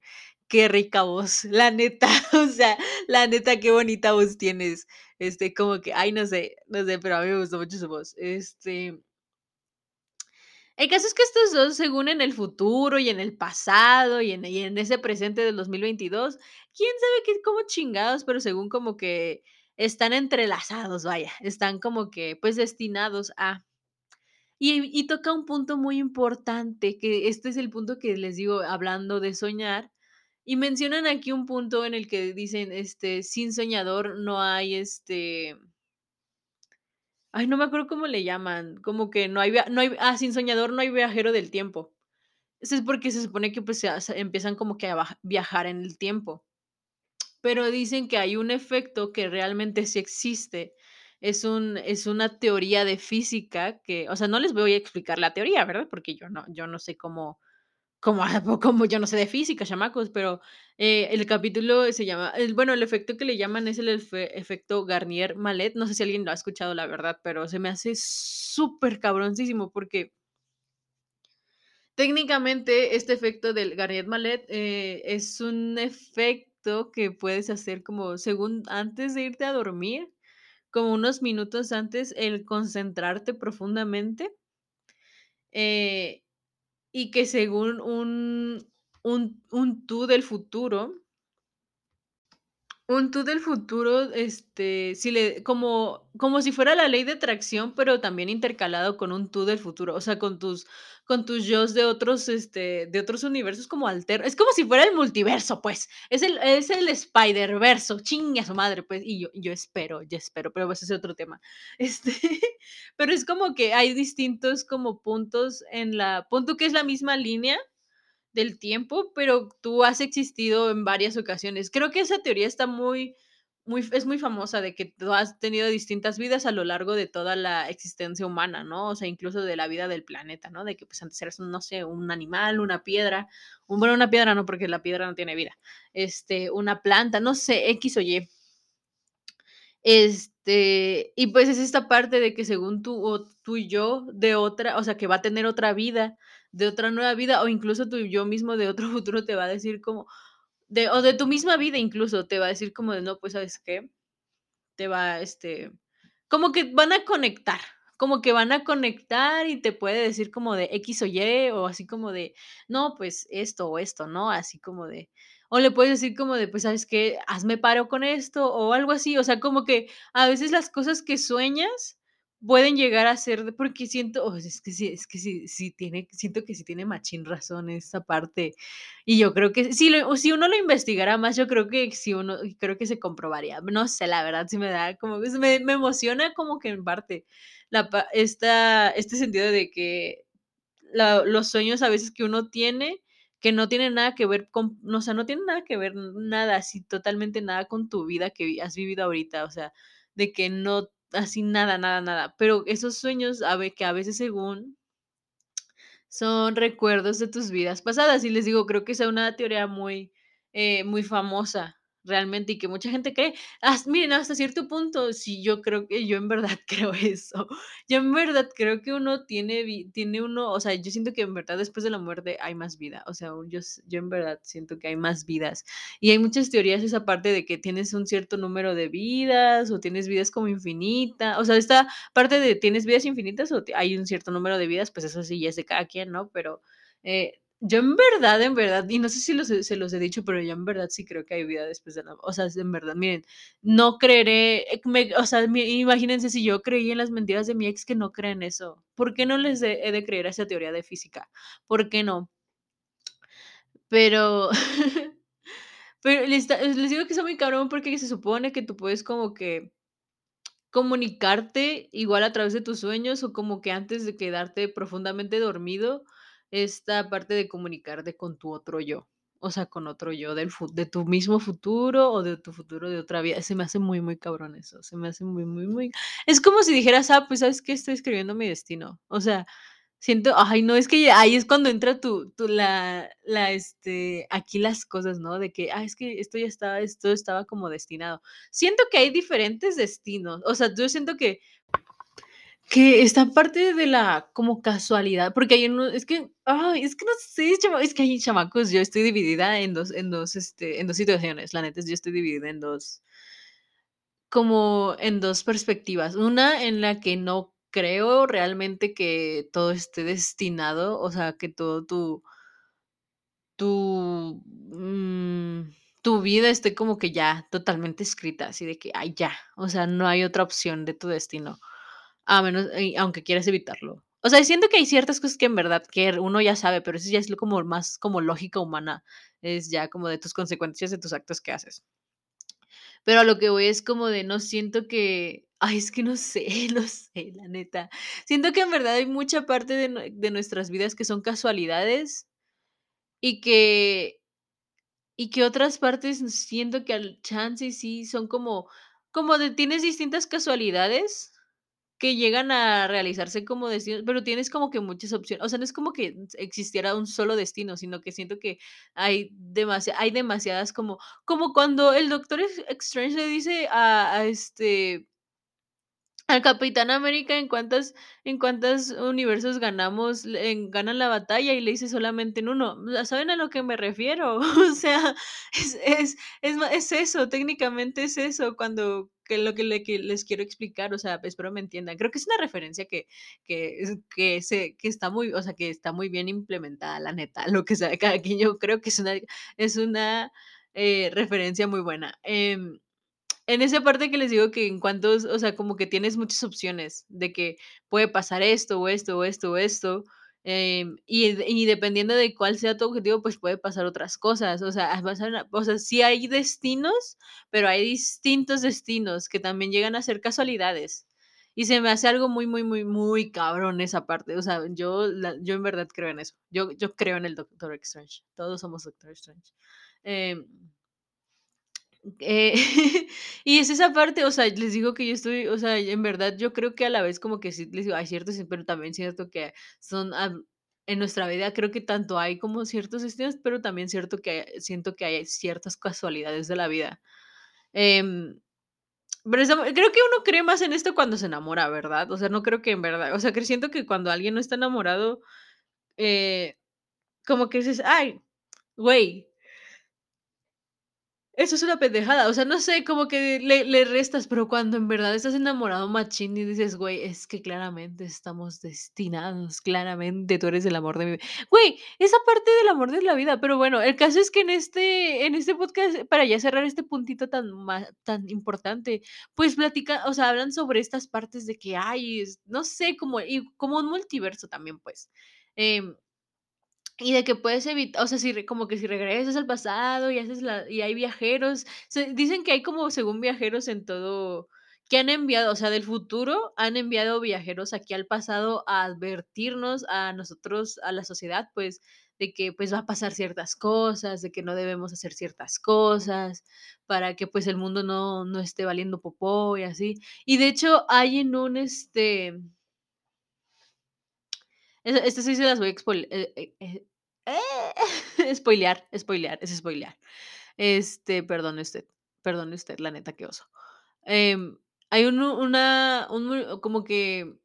qué rica voz", la neta, o sea, la neta, qué bonita voz tienes. Este, como que, ay, no sé no sé, pero a mí me gustó mucho su voz. Este el caso es que estos 2, según en el futuro y en el pasado y en en ese presente del 2022, quién sabe qué cómo chingados, pero según como que están entrelazados, vaya, están como que, pues, destinados a. Y toca un punto muy importante, que este es el punto que les digo, hablando de soñar, y mencionan aquí un punto en el que dicen, este: "Sin soñador no hay, este" ay, no me acuerdo cómo le llaman, como que no hay no hay ah, sin soñador no hay viajero del tiempo. Eso es porque se supone que, pues, se empiezan como que a viajar en el tiempo. Pero dicen que hay un efecto que realmente sí existe. Es un es una teoría de física que, o sea, no les voy a explicar la teoría, ¿verdad? Porque yo no yo no sé cómo cómo cómo yo no sé de física, chamacos, pero, eh, el capítulo se llama el bueno, el efecto que le llaman es el efe efecto Garnier-Mallet. No sé si alguien lo ha escuchado, la verdad, pero se me hace supercabroncísimo porque técnicamente, este efecto del Garnier-Mallet, eh, es un efecto que puedes hacer como según antes de irte a dormir, como unos minutos antes, el concentrarte profundamente eh, y que según un un un tú del futuro un tú del futuro, este, si le como como si fuera la ley de atracción, pero también intercalado con un tú del futuro, o sea, con tus con tus yos de otros, este, de otros universos como alter es como si fuera el multiverso, pues, es el es el Spiderverso, chingue a su madre, pues, y yo yo espero yo espero, pero ese es otro tema. Este, pero es como que hay distintos como puntos en la pon tú que es la misma línea del tiempo, pero tú has existido en varias ocasiones. Creo que esa teoría está muy muy es muy famosa de que tú has tenido distintas vidas a lo largo de toda la existencia humana, ¿no? O sea, incluso de la vida del planeta, ¿no? De que, pues, antes eras, no sé, un animal, una piedra, un bueno, una piedra no, porque la piedra no tiene vida, este, una planta, no sé, equis o ye. Este, y pues, es esta parte de que según tú o tú y yo de otra, o sea, que va a tener otra vida, de otra nueva vida, o incluso tu yo mismo de otro futuro te va a decir como de o de tu misma vida incluso, te va a decir como de: "No, pues, ¿sabes qué?". Te va, este, como que van a conectar, como que van a conectar y te puede decir como de equis o ye, o así como de: "No, pues, esto o esto", ¿no? Así como de o le puedes decir como de: "Pues, ¿sabes qué? Hazme paro con esto", o algo así, o sea, como que a veces las cosas que sueñas pueden llegar a ser porque siento, o es que sí es que sí sí tiene siento que sí tiene machín razón esa parte. Y yo creo que si lo si uno lo investigara más, yo creo que si uno creo que se comprobaría. No sé, la verdad, sí me da como me me emociona como que en parte la esta este sentido de que los sueños a veces que uno tiene, que no tienen nada que ver con o sea, no tienen nada que ver, nada, así totalmente nada con tu vida que has vivido ahorita, o sea, de que no así nada, nada, nada, pero esos sueños a que a veces según son recuerdos de tus vidas pasadas, y les digo, creo que sea una teoría muy, eh, muy famosa realmente, y que mucha gente cree. Has miren, hasta cierto punto, sí, yo creo que yo en verdad creo eso. Yo en verdad creo que uno tiene tiene uno, o sea, yo siento que en verdad después de la muerte hay más vida, o sea, yo yo en verdad siento que hay más vidas. Y hay muchas teorías esa parte de que tienes un cierto número de vidas, o tienes vidas como infinita, o sea, esta parte de tienes vidas infinitas, o hay un cierto número de vidas, pues eso sí ya es de cada quien, ¿no? Pero, eh, yo en verdad, en verdad, y no sé si los se los he dicho, pero yo en verdad sí creo que hay vida después de la o sea, en verdad, miren, no creeré, eh, o sea, mi imagínense si yo creí en las mentiras de mi ex que no cree en eso, ¿por qué no les he de creer a esa teoría de física? ¿Por qué no? Pero pero les digo que está muy cabrón porque se supone que tú puedes como que comunicarte igual a través de tus sueños, o como que antes de quedarte profundamente dormido, esta parte de comunicarte con tu otro yo, o sea, con otro yo del de tu mismo futuro, o de tu futuro de otra vida. Se me hace muy, muy cabrón eso, se me hace muy, muy, muy es como si dijeras: "Ah, pues, ¿sabes qué? Estoy escribiendo mi destino". O sea, siento ay, no, es que ahí es cuando entra tu tu la la, este, aquí las cosas, ¿no? De que: "Ah, es que esto ya estaba esto estaba como destinado". Siento que hay diferentes destinos, o sea, yo siento que que esta parte de la como casualidad, porque hay uno es que, ay, es que no sé, es que hay chamacos, yo estoy dividida en 2 en 2, este, en 2 situaciones, la neta es yo estoy dividida en 2 como en 2 perspectivas. Una en la que no creo realmente que todo esté destinado, o sea, que todo tu tu, mm, tu vida esté como que ya totalmente escrita, así de que, ay, ya, o sea, no hay otra opción de tu destino, a menos aunque quieras evitarlo. O sea, siento que hay ciertas cosas que en verdad que uno ya sabe, pero eso ya es como más como lógica humana, es ya como de tus consecuencias de tus actos que haces. Pero a lo que voy es como de no siento que ay, es que no sé, no sé, la neta. Siento que en verdad hay mucha parte de de nuestras vidas que son casualidades y que y que otras partes siento que al chance sí son como como de tienes distintas casualidades que llegan a realizarse como destinos, pero tienes como que muchas opciones, o sea, no es como que existiera un solo destino, sino que siento que hay hay demasiadas como como cuando el Doctor Strange le dice a este al Capitán América en cuántas en cuántos universos ganamos ganan la batalla y le dice solamente en 1, ¿saben a lo que me refiero? O sea, es es es es eso, técnicamente es eso, cuando que lo que le que les quiero explicar, o sea, espero me entiendan. Creo que es una referencia que que que se que está muy, o sea, que está muy bien implementada, la neta, lo que sea cada quien, yo creo que es una es una, eh, referencia muy buena. Em, en esa parte que les digo que en cuantos o sea, como que tienes muchas opciones de que puede pasar esto, o esto, o esto, o esto, em, y y dependiendo de cuál sea tu objetivo, pues puede pasar otras cosas, o sea, o sea, sí hay destinos, pero hay distintos destinos que también llegan a ser casualidades. Y se me hace algo muy, muy, muy, muy cabrón esa parte, o sea, yo yo en verdad creo en eso. Yo yo creo en el Doctor Strange, todos somos Doctor Strange. Em eh, y es esa parte, o sea, les digo que yo estoy, o sea, en verdad yo creo que a la vez como que sí les digo, hay ciertos, pero también cierto que son am en nuestra vida creo que tanto hay como ciertos destinos, pero también cierto que siento que hay ciertas casualidades de la vida. Em, pero eso creo que uno cree más en esto cuando se enamora, ¿verdad? O sea, no creo que en verdad, o sea, que siento que cuando alguien no está enamorado, eh, como que dices: "Ay, güey" Eso es una pendejada, o sea, no sé, como que le le restas, pero cuando en verdad estás enamorado machín y dices: "Güey, es que claramente estamos destinados, claramente tú eres el amor de mi vi" Güey, esa parte del amor de la vida, pero bueno, el caso es que en este en este podcast, para ya cerrar este puntito tan tan importante, pues platica o sea, hablan sobre estas partes de que hay, no sé, como y como un multiverso también, pues, em y de que puedes evit o sea, si como que si regresas al pasado y haces la y hay viajeros, dicen que hay como según viajeros en todo que han enviado, o sea, del futuro han enviado viajeros aquí al pasado a advertirnos a nosotros, a la sociedad, pues, de que, pues, va a pasar ciertas cosas, de que no debemos hacer ciertas cosas, para que, pues, el mundo no no esté valiendo popó y así. Y de hecho, hay en un, este Este sí se las voy a expol eh eh eh ¡eh! espoilear, es espoilear. Este, perdone usted, perdone usted, la neta, qué oso. Em, hay un una como que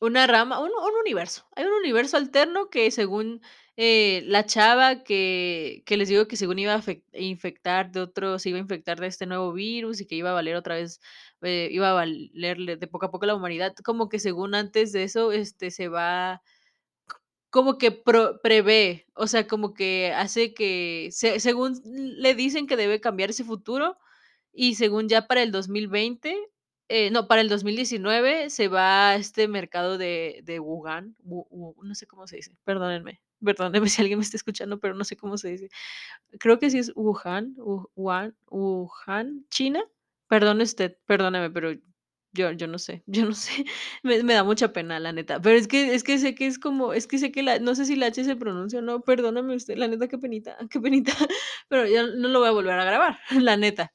una rama, un un universo. Hay un universo alterno que según, eh, la chava que que les digo que según iba a infectar de otro se iba a infectar de este nuevo virus y que iba a valer otra vez, eh, iba a valerle de poco a poco la humanidad, como que según antes de eso, este, se va como que pro prevé, o sea, como que hace que se según le dicen que debe cambiar ese futuro, y según ya para el 2020, eh, no, para el 2019 se va a este mercado de de Wuhan, Wu Wu no sé cómo se dice, perdónenme, perdónenme si alguien me está escuchando, pero no sé cómo se dice. Creo que sí es Wuhan, Wu Wuhan Wuhan, China. Perdone usted, perdóneme, pero Yo yo no sé, yo no sé, me da mucha pena, la neta, pero es que es que sé que es como es que sé que la no sé si la H se pronuncia o no, perdóname usted, la neta, qué penita, qué penita, pero ya no lo voy a volver a grabar, la neta.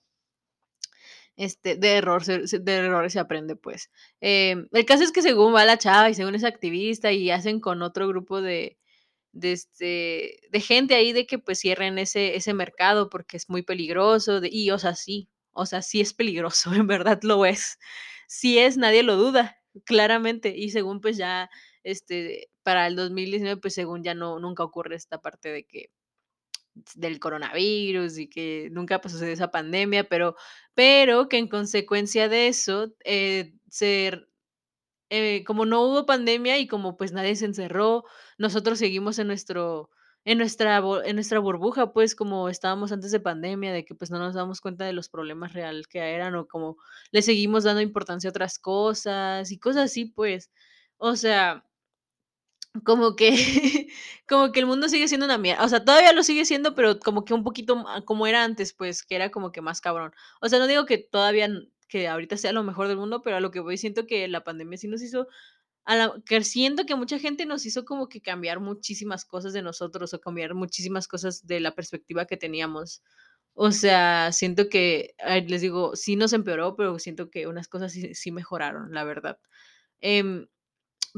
Este, de error de errores se aprende, pues. Em, el caso es que según va la chava y según es activista y hacen con otro grupo de de, este, de gente ahí de que, pues, cierren ese ese mercado porque es muy peligroso, de y, o sea, sí, o sea, sí es peligroso, en verdad lo es. Sí es, nadie lo duda, claramente. Y según, pues, ya, este, para el 2019, pues, según ya no nunca ocurre esta parte de que del coronavirus y que nunca, pues, sucedió esa pandemia, pero pero que en consecuencia de eso, eh, eh, como no hubo pandemia y como, pues, nadie se encerró, nosotros seguimos en nuestro en nuestra en nuestra burbuja, pues, como estábamos antes de pandemia, de que, pues, no nos damos cuenta de los problemas real que eran, o como le seguimos dando importancia a otras cosas y cosas así, pues. O sea como que como que el mundo sigue siendo una mierda, o sea, todavía lo sigue siendo, pero como que un poquito como era antes, pues, que era como que más cabrón. O sea, no digo que todavía que ahorita sea lo mejor del mundo, pero a lo que voy, siento que la pandemia sí nos hizo a la que siento que mucha gente nos hizo como que cambiar muchísimas cosas de nosotros, o cambiar muchísimas cosas de la perspectiva que teníamos. O sea, siento que, les digo, sí nos empeoró, pero siento que unas cosas sí sí mejoraron, la verdad. Em,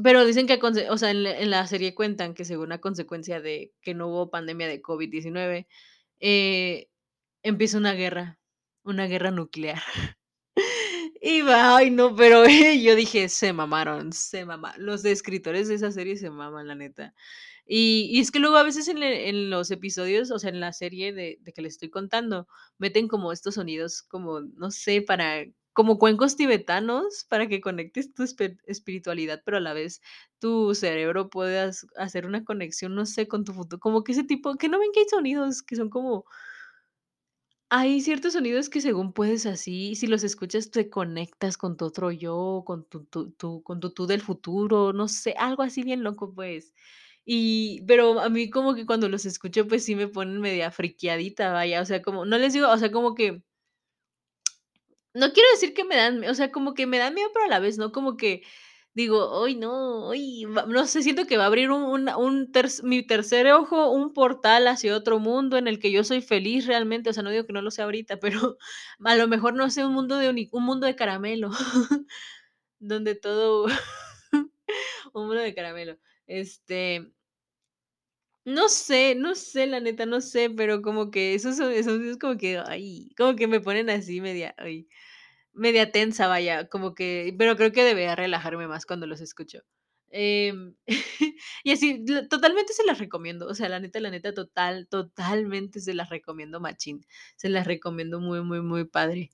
pero dicen que o sea, en la la serie cuentan que según a consecuencia de que no hubo pandemia de COVID-19, eh, empieza una guerra, una guerra nuclear. Y va, ay, no, pero yo dije: "Se mamaron, se mama" los escritores de esa serie se maman, la neta. Y y es que luego a veces en le en los episodios, o sea, en la serie de de que les estoy contando, meten como estos sonidos como, no sé, para como cuencos tibetanos, para que conectes tu espiritualidad, pero a la vez tu cerebro puedas hacer una conexión, no sé, con tu futu como que ese tipo ¿que no ven que hay sonidos que son como hay ciertos sonidos que según puedes así, si los escuchas, te conectas con tu otro yo, con tu tu tu con tu tú del futuro, no sé, algo así bien loco, pues. Y pero a mí como que cuando los escucho, pues sí me ponen media friqueadita, vaya, o sea, como no les digo, o sea, como que no quiero decir que me dan, o sea, como que me dan miedo, pero a la vez no, como que digo: "Ay, no, ay", va no sé, siento que va a abrir un una un ter mi tercer ojo, un portal hacia otro mundo en el que yo soy feliz realmente, o sea, no digo que no lo sea ahorita, pero a lo mejor no sé, un mundo de un mundo de caramelo, donde todo un mundo de caramelo, este no sé, no sé, la neta, no sé, pero como que esos esos sonidos como que, ay, como que me ponen así media, ay, media tensa, vaya, como que pero creo que debería relajarme más cuando los escucho. Em, y así, totalmente se las recomiendo, o sea, la neta, la neta, total totalmente se las recomiendo machín, se las recomiendo muy, muy, muy padre.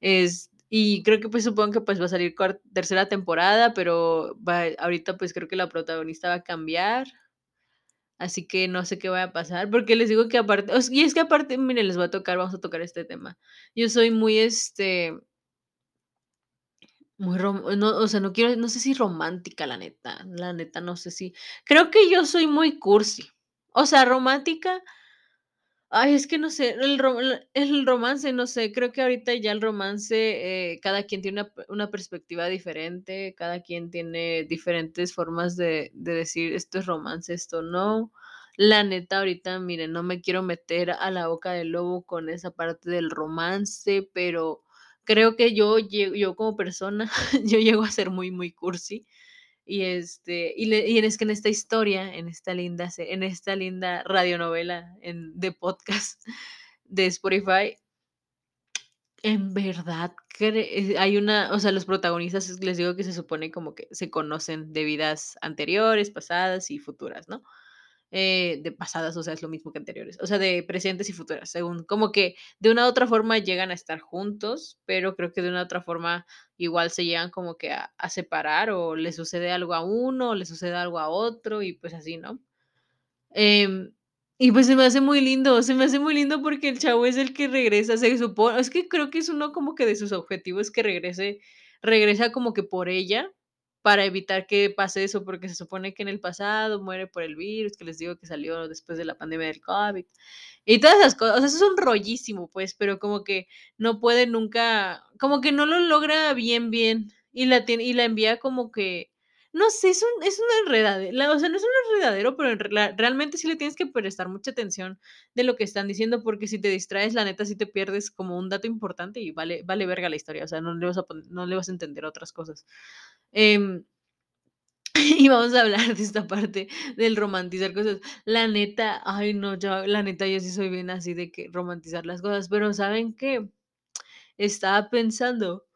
Es y creo que, pues, supongo que, pues, va a salir tercera temporada, pero va ahorita, pues, creo que la protagonista va a cambiar. Así que no sé qué vaya a pasar, porque les digo que aparte y es que aparte, miren, les voy a tocar vamos a tocar este tema. Yo soy muy, este muy rom no, o sea, no quiero no sé si romántica, la neta, la neta, no sé si creo que yo soy muy cursi. O sea, romántica ay, es que no sé, el ro el romance, no sé, creo que ahorita ya el romance, eh, cada quien tiene una una perspectiva diferente, cada quien tiene diferentes formas de de decir: "Esto es romance, esto no". La neta, ahorita, miren, no me quiero meter a la boca del lobo con esa parte del romance, pero creo que yo yo como persona, yo llego a ser muy, muy cursi. Y, este, y le y es que en esta historia, en esta linda en esta linda radionovela en de podcast de Spotify en verdad cre hay una o sea, los protagonistas, les digo que se supone como que se conocen de vidas anteriores, pasadas y futuras, ¿no? Eh, de pasadas, o sea, es lo mismo que anteriores, o sea, de presentes y futuras, según como que de una u otra forma llegan a estar juntos, pero creo que de una u otra forma igual se llegan como que a separar, o le sucede algo a uno, le sucede algo a otro, y pues así, ¿no? Em, y pues se me hace muy lindo, se me hace muy lindo porque el chavo es el que regresa, se supo es que creo que es uno como que de sus objetivos que regrese regresa como que por ella, para evitar que pase eso, porque se supone que en el pasado muere por el virus, que les digo que salió después de la pandemia del COVID. Y todas esas cosas, o sea, eso es un rollísimo, pues, pero como que no puede nunca como que no lo logra bien, bien. Y la tiene y la envía como que, no sé, es un es un enredade la o sea, no es un enredadero, pero realmente sí le tienes que prestar mucha atención de lo que están diciendo, porque si te distraes, la neta sí te pierdes como un dato importante y vale vale verga la historia, o sea, no le vas a no le vas a entender otras cosas. Em, y vamos a hablar de esta parte del romantizar cosas. La neta, ay no, yo la neta, yo sí soy bien así de que romantizar las cosas, pero ¿saben qué? Estaba pensando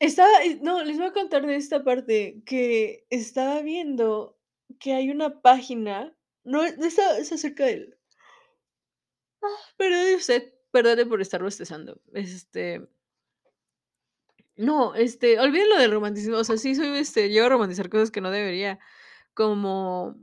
Estaba y no, les voy a contar de esta parte, que estaba viendo que hay una página, no está es acerca del ah, perdone usted, perdone por estar bostezando, este no, este, olviden lo del romanticismo, o sea, sí soy, este, a romantizar cosas que no debería, como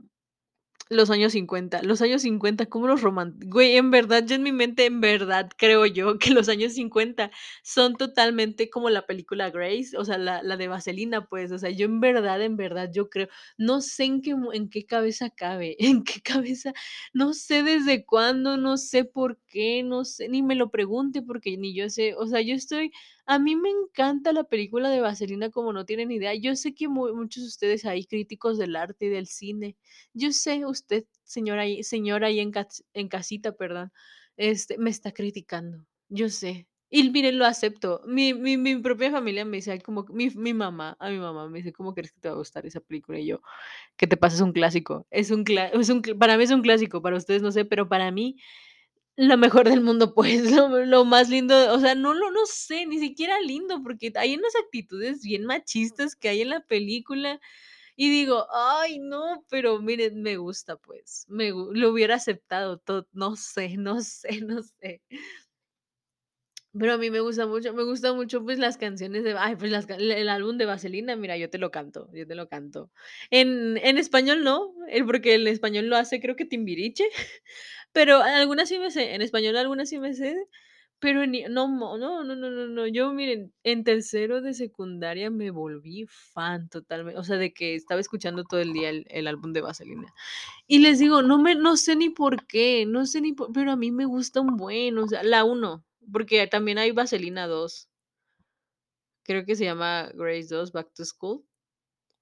los años 50, los años 50, ¿cómo los roman? Güey, en verdad, yo en mi mente, en verdad, creo yo que los años 50 son totalmente como la película Grace, o sea, la la de Vaselina, pues, o sea, yo en verdad, en verdad, yo creo, no sé en qué en qué cabeza cabe, en qué cabeza, no sé desde cuándo, no sé por qué, no sé, ni me lo pregunte porque ni yo sé, o sea, yo estoy a mí me encanta la película de Vaselina como no tienen idea. Yo sé que mu muchos de ustedes ahí, críticos del arte y del cine, yo sé, usted, señora señora ahí en cas en casita, perdón, este, me está criticando, yo sé. Y miren, lo acepto. Mi mi mi propia familia me dice: "Ay, como mi mi mamá", a mi mamá me dice: "¿Cómo crees que te va a gustar esa película?". Y yo: "¿Qué te pasa? Es un clásico". Es un es un para mí es un clásico, para ustedes no sé, pero para mí, lo mejor del mundo, pues, lo lo más lindo, o sea, no lo no sé, ni siquiera lindo, porque hay unas actitudes bien machistas que hay en la película, y digo: "Ay, no", pero miren, me gusta, pues, me lo hubiera aceptado to no sé, no sé, no sé. Pero a mí me gusta mucho, me gusta mucho, pues, las canciones de ay, pues, las el álbum de Vaselina, mira, yo te lo canto, yo te lo canto. En en español no, porque en español lo hace creo que Timbiriche, pero algunas sí me sé, en español algunas sí me sé, pero no no no no no no, yo miren, en tercero de secundaria me volví fan totalme o sea, de que estaba escuchando todo el día el el álbum de Vaselina. Y les digo, no me no sé ni por qué, no sé ni por pero a mí me gusta un buen, o sea, la 1, porque también hay Vaselina 2. Creo que se llama Grace 2, Back to School,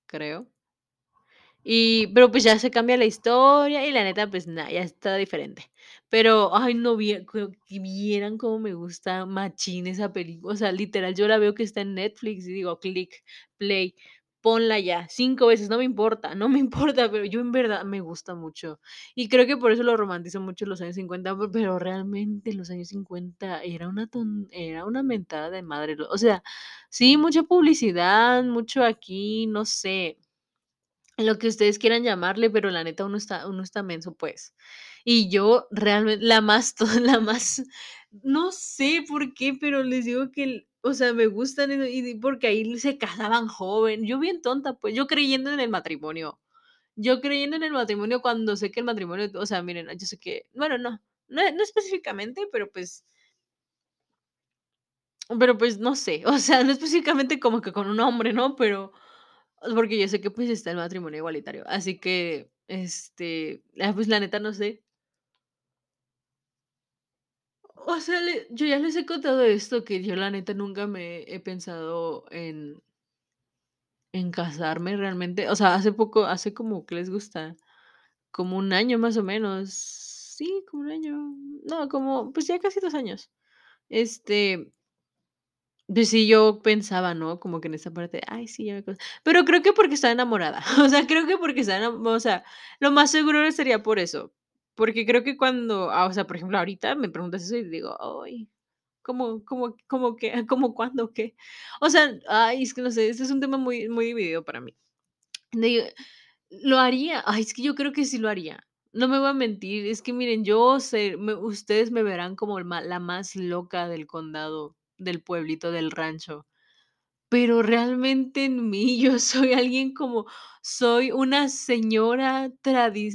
creo. Y, pero, pues, ya se cambia la historia y la neta, pues, nada, ya está diferente. Pero, ay, no, vie que vieran cómo me gusta machín esa película, o sea, literal, yo la veo que está en Netflix y digo: "Clic, play, ponla ya", 5 veces, no me importa, no me importa, pero yo en verdad me gusta mucho. Y creo que por eso lo romantizo mucho los años 50, pe pero realmente los años 50 era una era una mentada de madre, o sea, sí, mucha publicidad, mucho aquí, no sé. Lo que ustedes quieran llamarle, pero la neta uno está uno está menso, pues. Y yo realmente la más la más no sé por qué, pero les digo que o sea, me gustan y porque ahí se casaban joven, yo bien tonta, pues, yo creyendo en el matrimonio. Yo creyendo en el matrimonio cuando sé que el matrimonio, o sea, miren, yo sé que, bueno, no, no no específicamente, pero, pues pero, pues, no sé, o sea, no específicamente como que con un hombre, ¿no? Pero porque yo sé que, pues, está el matrimonio igualitario. Así que, este, ah, pues, la neta no sé. O sea, le yo ya les he contado esto, que yo la neta nunca me he pensado en en casarme realmente. O sea, hace poco, hace como, ¿qué les gusta? Como un año más o menos. Sí, como un año. No, como, pues, ya casi 2 años. Este Pues sí, yo pensaba, ¿no? Como que en esa parte, ay, sí, ya me pero creo que porque estaba enamorada. O sea, creo que porque estaba enam o sea, lo más seguro sería por eso. Porque creo que cuando, ah, o sea, por ejemplo, ahorita me preguntas eso y digo: "Ay, ¿cómo cómo cómo qué? ¿Cómo cuándo qué?". O sea, ay, es que no sé, este es un tema muy muy dividido para mí. Lo haría, ay, es que yo creo que sí lo haría. No me voy a mentir, es que miren, yo sé, me ustedes me verán como la más loca del condado, del pueblito, del rancho. Pero realmente en mí, yo soy alguien como soy una señora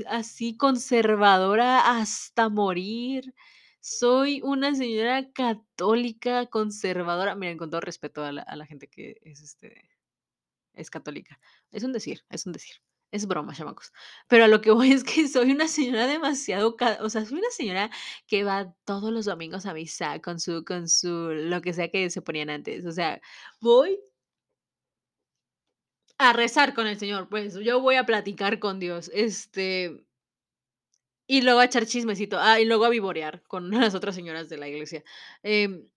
así conservadora hasta morir. Soy una señora católica conservadora. Miren, con todo respeto a la a la gente que es, este, es católica. Es un decir, es un decir. Es broma, chamacos. Pero a lo que voy es que soy una señora demasiado o sea, soy una señora que va todos los domingos a misa con su con su lo que sea que se ponían antes. O sea, voy a rezar con el Señor, pues, yo voy a platicar con Dios, este y luego a echar chismecito, ah, y luego a vivorear con las otras señoras de la iglesia. Em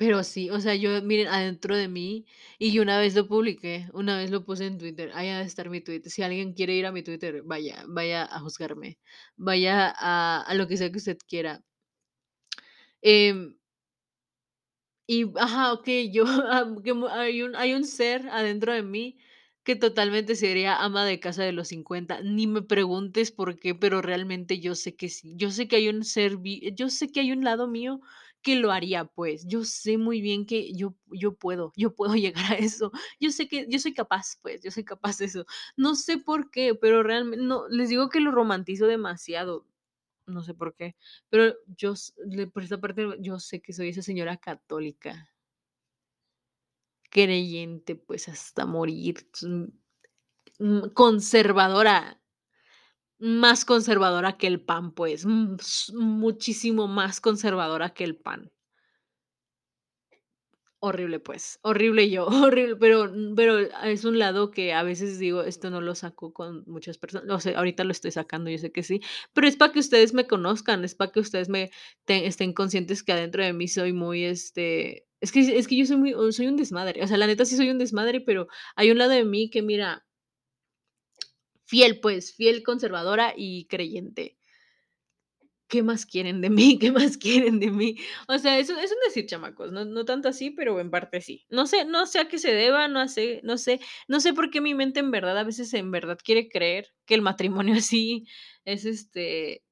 pero sí, o sea, yo, miren, adentro de mí, y yo una vez lo publiqué, una vez lo puse en Twitter, ahí ha de estar mi Twitter. Si alguien quiere ir a mi Twitter, vaya, vaya a juzgarme, vaya a a lo que sea que usted quiera. Em y ajá, okey, yo, que hay un hay un ser adentro de mí que totalmente sería ama de casa de los 50. Ni me preguntes por qué, pero realmente yo sé que sí. Yo sé que hay un ser yo sé que hay un lado mío que lo haría, pues. Yo sé muy bien que yo yo puedo, yo puedo llegar a eso. Yo sé que yo soy capaz, pues, yo soy capaz de eso. No sé por qué, pero realme no, les digo que lo romantizo demasiado. No sé por qué, pero yo por esa parte, yo sé que soy esa señora católica creyente, pues, hasta morir, mm, mm, conservadora, más conservadora que el pan, pues, mm, muchísimo más conservadora que el pan. Horrible, pues, horrible yo, horrible, pero mm, pero es un lado que a veces digo, esto no lo saco con muchas personas, no sé, ahorita lo estoy sacando, yo sé que sí, pero es para que ustedes me conozcan, es para que ustedes me estén conscientes que adentro de mí soy muy, este, es que es que yo soy muy soy un desmadre, o sea, la neta sí soy un desmadre, pero hay un lado de mí que mira fiel, pues, fiel, conservadora y creyente. ¿Qué más quieren de mí? ¿Qué más quieren de mí? O sea, eso es un decir, chamacos, no no tanto así, pero en parte sí. No sé no sé a qué se deba, no sé no sé no sé por qué mi mente en verdad, a veces en verdad quiere creer que el matrimonio así es, este,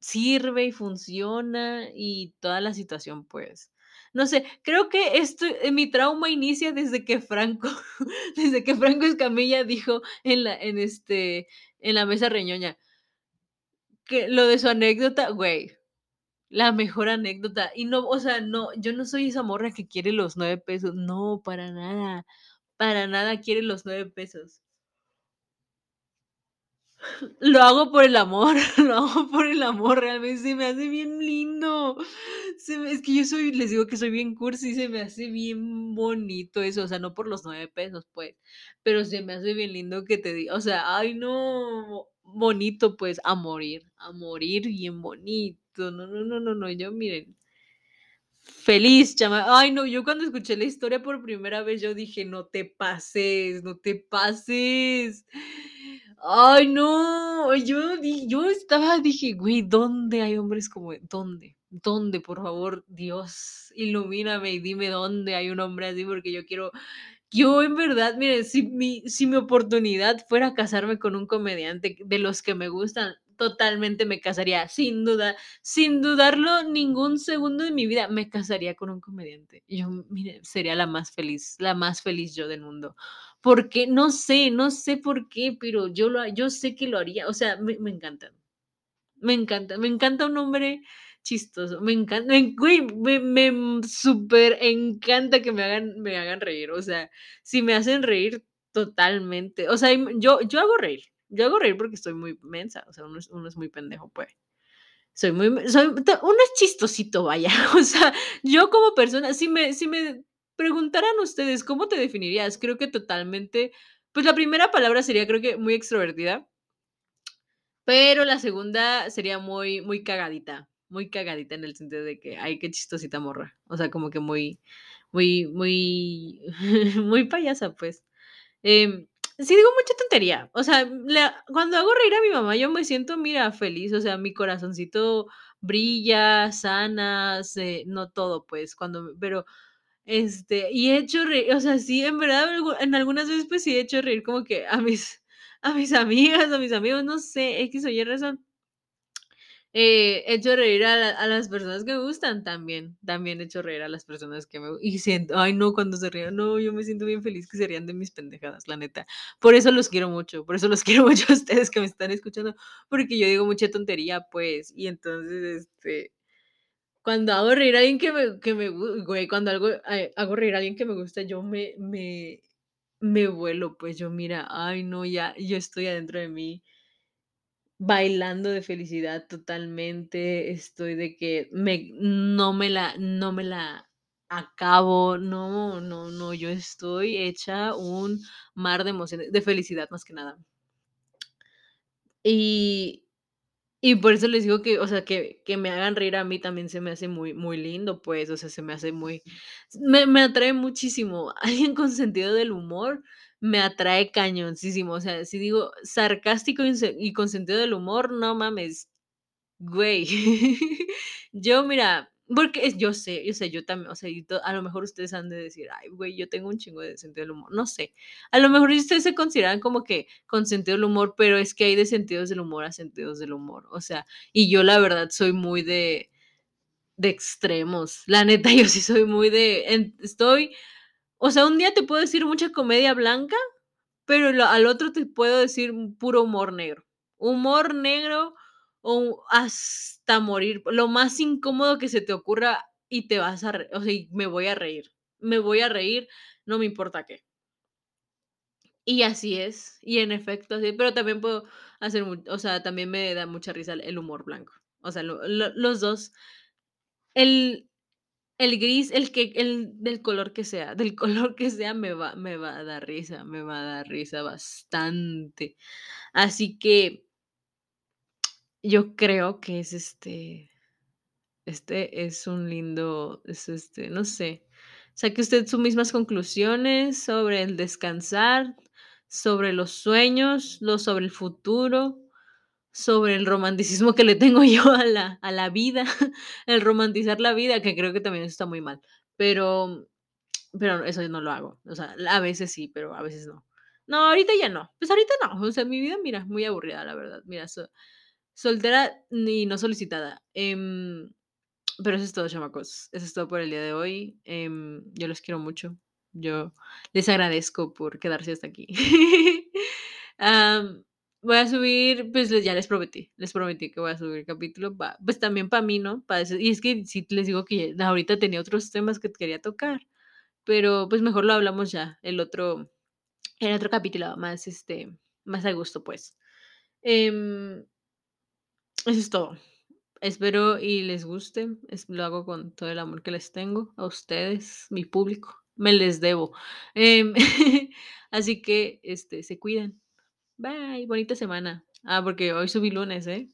sirve y funciona y toda la situación, pues, no sé, creo que esto, eh, mi trauma inicia desde que Franco desde que Franco Escamilla dijo en la en, este, en la mesa reñoña que lo de su anécdota, güey, la mejor anécdota. Y no, o sea, no, yo no soy esa morra que quiere los 9 pesos, no, para nada, para nada quiere los 9 pesos. Lo hago por el amor, lo hago por el amor, realmente se me hace bien lindo. Se me es que yo soy les digo que soy bien cursi, se me hace bien bonito eso, o sea, no por los 9 pesos, pues, pero se me hace bien lindo que te diga, o sea, ay, no, bonito, pues, a morir, a morir bien bonito. No, no, no, no, no, yo miren feliz, chama ay, no, yo cuando escuché la historia por primera vez, yo dije: "No te pases, no te pases". Ay, no, yo yo estaba, dije: "Güey, ¿dónde hay hombres como? ¿Dónde? ¿Dónde? Por favor, Dios, ilumíname y dime dónde hay un hombre así", porque yo quiero yo en verdad, mire, si mi si mi oportunidad fuera casarme con un comediante de los que me gustan, totalmente me casaría, sin duda, sin dudarlo ningún segundo de mi vida, me casaría con un comediante. Yo, mire, sería la más feliz, la más feliz yo del mundo, porque no sé, no sé por qué, pero yo lo yo sé que lo haría, o sea, me me encantan. Me encanta, me encanta un hombre chistoso, me encanta, me güey, me me mm, superencanta que me hagan me hagan reír, o sea, si me hacen reír, totalmente, o sea, yo yo hago reír, yo hago reír porque estoy muy mensa, o sea, uno es uno es muy pendejo, pues. Soy muy soy uno es chistosito, vaya, o sea, yo como persona, si me si me preguntaran ustedes, ¿cómo te definirías? Creo que totalmente, pues, la primera palabra sería, creo que muy extrovertida. Pero la segunda sería muy muy cagadita, muy cagadita en el sentido de que, ay, qué chistosita morra. O sea, como que muy muy muy muy payasa, pues. Em, sí digo mucha tontería, o sea, la cuando hago reír a mi mamá, yo me siento, mira, feliz, o sea, mi corazoncito brilla, sana, se no todo, pues, cuando pero, este, y he hecho reír, o sea, sí, en verdad, en algunas veces, pues, sí he hecho reír como que a mis a mis amigas, a mis amigos, no sé, equis o y razón. Eh, he hecho reír a la a las personas que me gustan también, también he hecho reír a las personas que me y siento, ay no, cuando se ríen, no, yo me siento bien feliz que se rían de mis pendejadas, la neta. Por eso los quiero mucho, por eso los quiero mucho a ustedes que me están escuchando, porque yo digo mucha tontería, pues, y entonces, este, cuando hago reír a alguien que me que me güey, cuando algo, eh, hago reír a alguien que me gusta, yo me me me vuelo, pues yo mira, ay no, ya yo estoy adentro de mí bailando de felicidad totalmente, estoy de que me no me la no me la acabo, no, no, no, yo estoy hecha un mar de emociones, de felicidad más que nada. Y y por eso les digo que, o sea, que que me hagan reír a mí también se me hace muy muy lindo, pues, o sea, se me hace muy me me atrae muchísimo. Alguien con sentido del humor me atrae cañoncísimo, o sea, si digo sarcástico y y con sentido del humor, no mames, güey. Yo, mira, porque yo sé, yo sé, yo también, o sea, a lo mejor ustedes han de decir: "Ay, güey, yo tengo un chingo de sentido del humor", no sé. A lo mejor ustedes se consideran como que con sentido del humor, pero es que hay de sentidos del humor a sentidos del humor, o sea, y yo la verdad soy muy de de extremos. La neta, yo sí soy muy de en estoy o sea, un día te puedo decir mucha comedia blanca, pero lo al otro te puedo decir puro humor negro. Humor negro o hasta morir, lo más incómodo que se te ocurra y te vas a o sea, me voy a reír. Me voy a reír, no me importa qué. Y así es, y en efecto, así, pero también puedo hacer o sea, también me da mucha risa el humor blanco. O sea, lo lo los 2. El el gris, el que el del color que sea, del color que sea, me va me va a dar risa, me va a dar risa bastante. Así que yo creo que es, este este es un lindo, es, este, no sé, saque usted sus mismas conclusiones sobre el descansar, sobre los sueños, lo sobre el futuro, sobre el romanticismo que le tengo yo a la a la vida, el romantizar la vida, que creo que también está muy mal, pero pero eso yo no lo hago, o sea, a veces sí, pero a veces no. No, ahorita ya no, pues ahorita no, o sea, mi vida, mira, muy aburrida, la verdad, mira, so soltera y no solicitada, em, pero eso es todo, chamacos, eso es todo por el día de hoy, em, yo los quiero mucho, yo les agradezco por quedarse hasta aquí. Am, voy a subir, pues, ya les prometí, les prometí que voy a subir capítulo, pa pues, también para mí, ¿no? Para eso y es que sí les digo que ahorita tenía otros temas que quería tocar, pero, pues, mejor lo hablamos ya, el otro el otro capítulo más, este, más a gusto, pues. Em eso es todo. Espero y les guste, lo hago con todo el amor que les tengo a ustedes, mi público, me les debo. Em, así que, este, se cuidan. Bye, bonita semana. Ah, porque hoy subí lunes, ¿eh?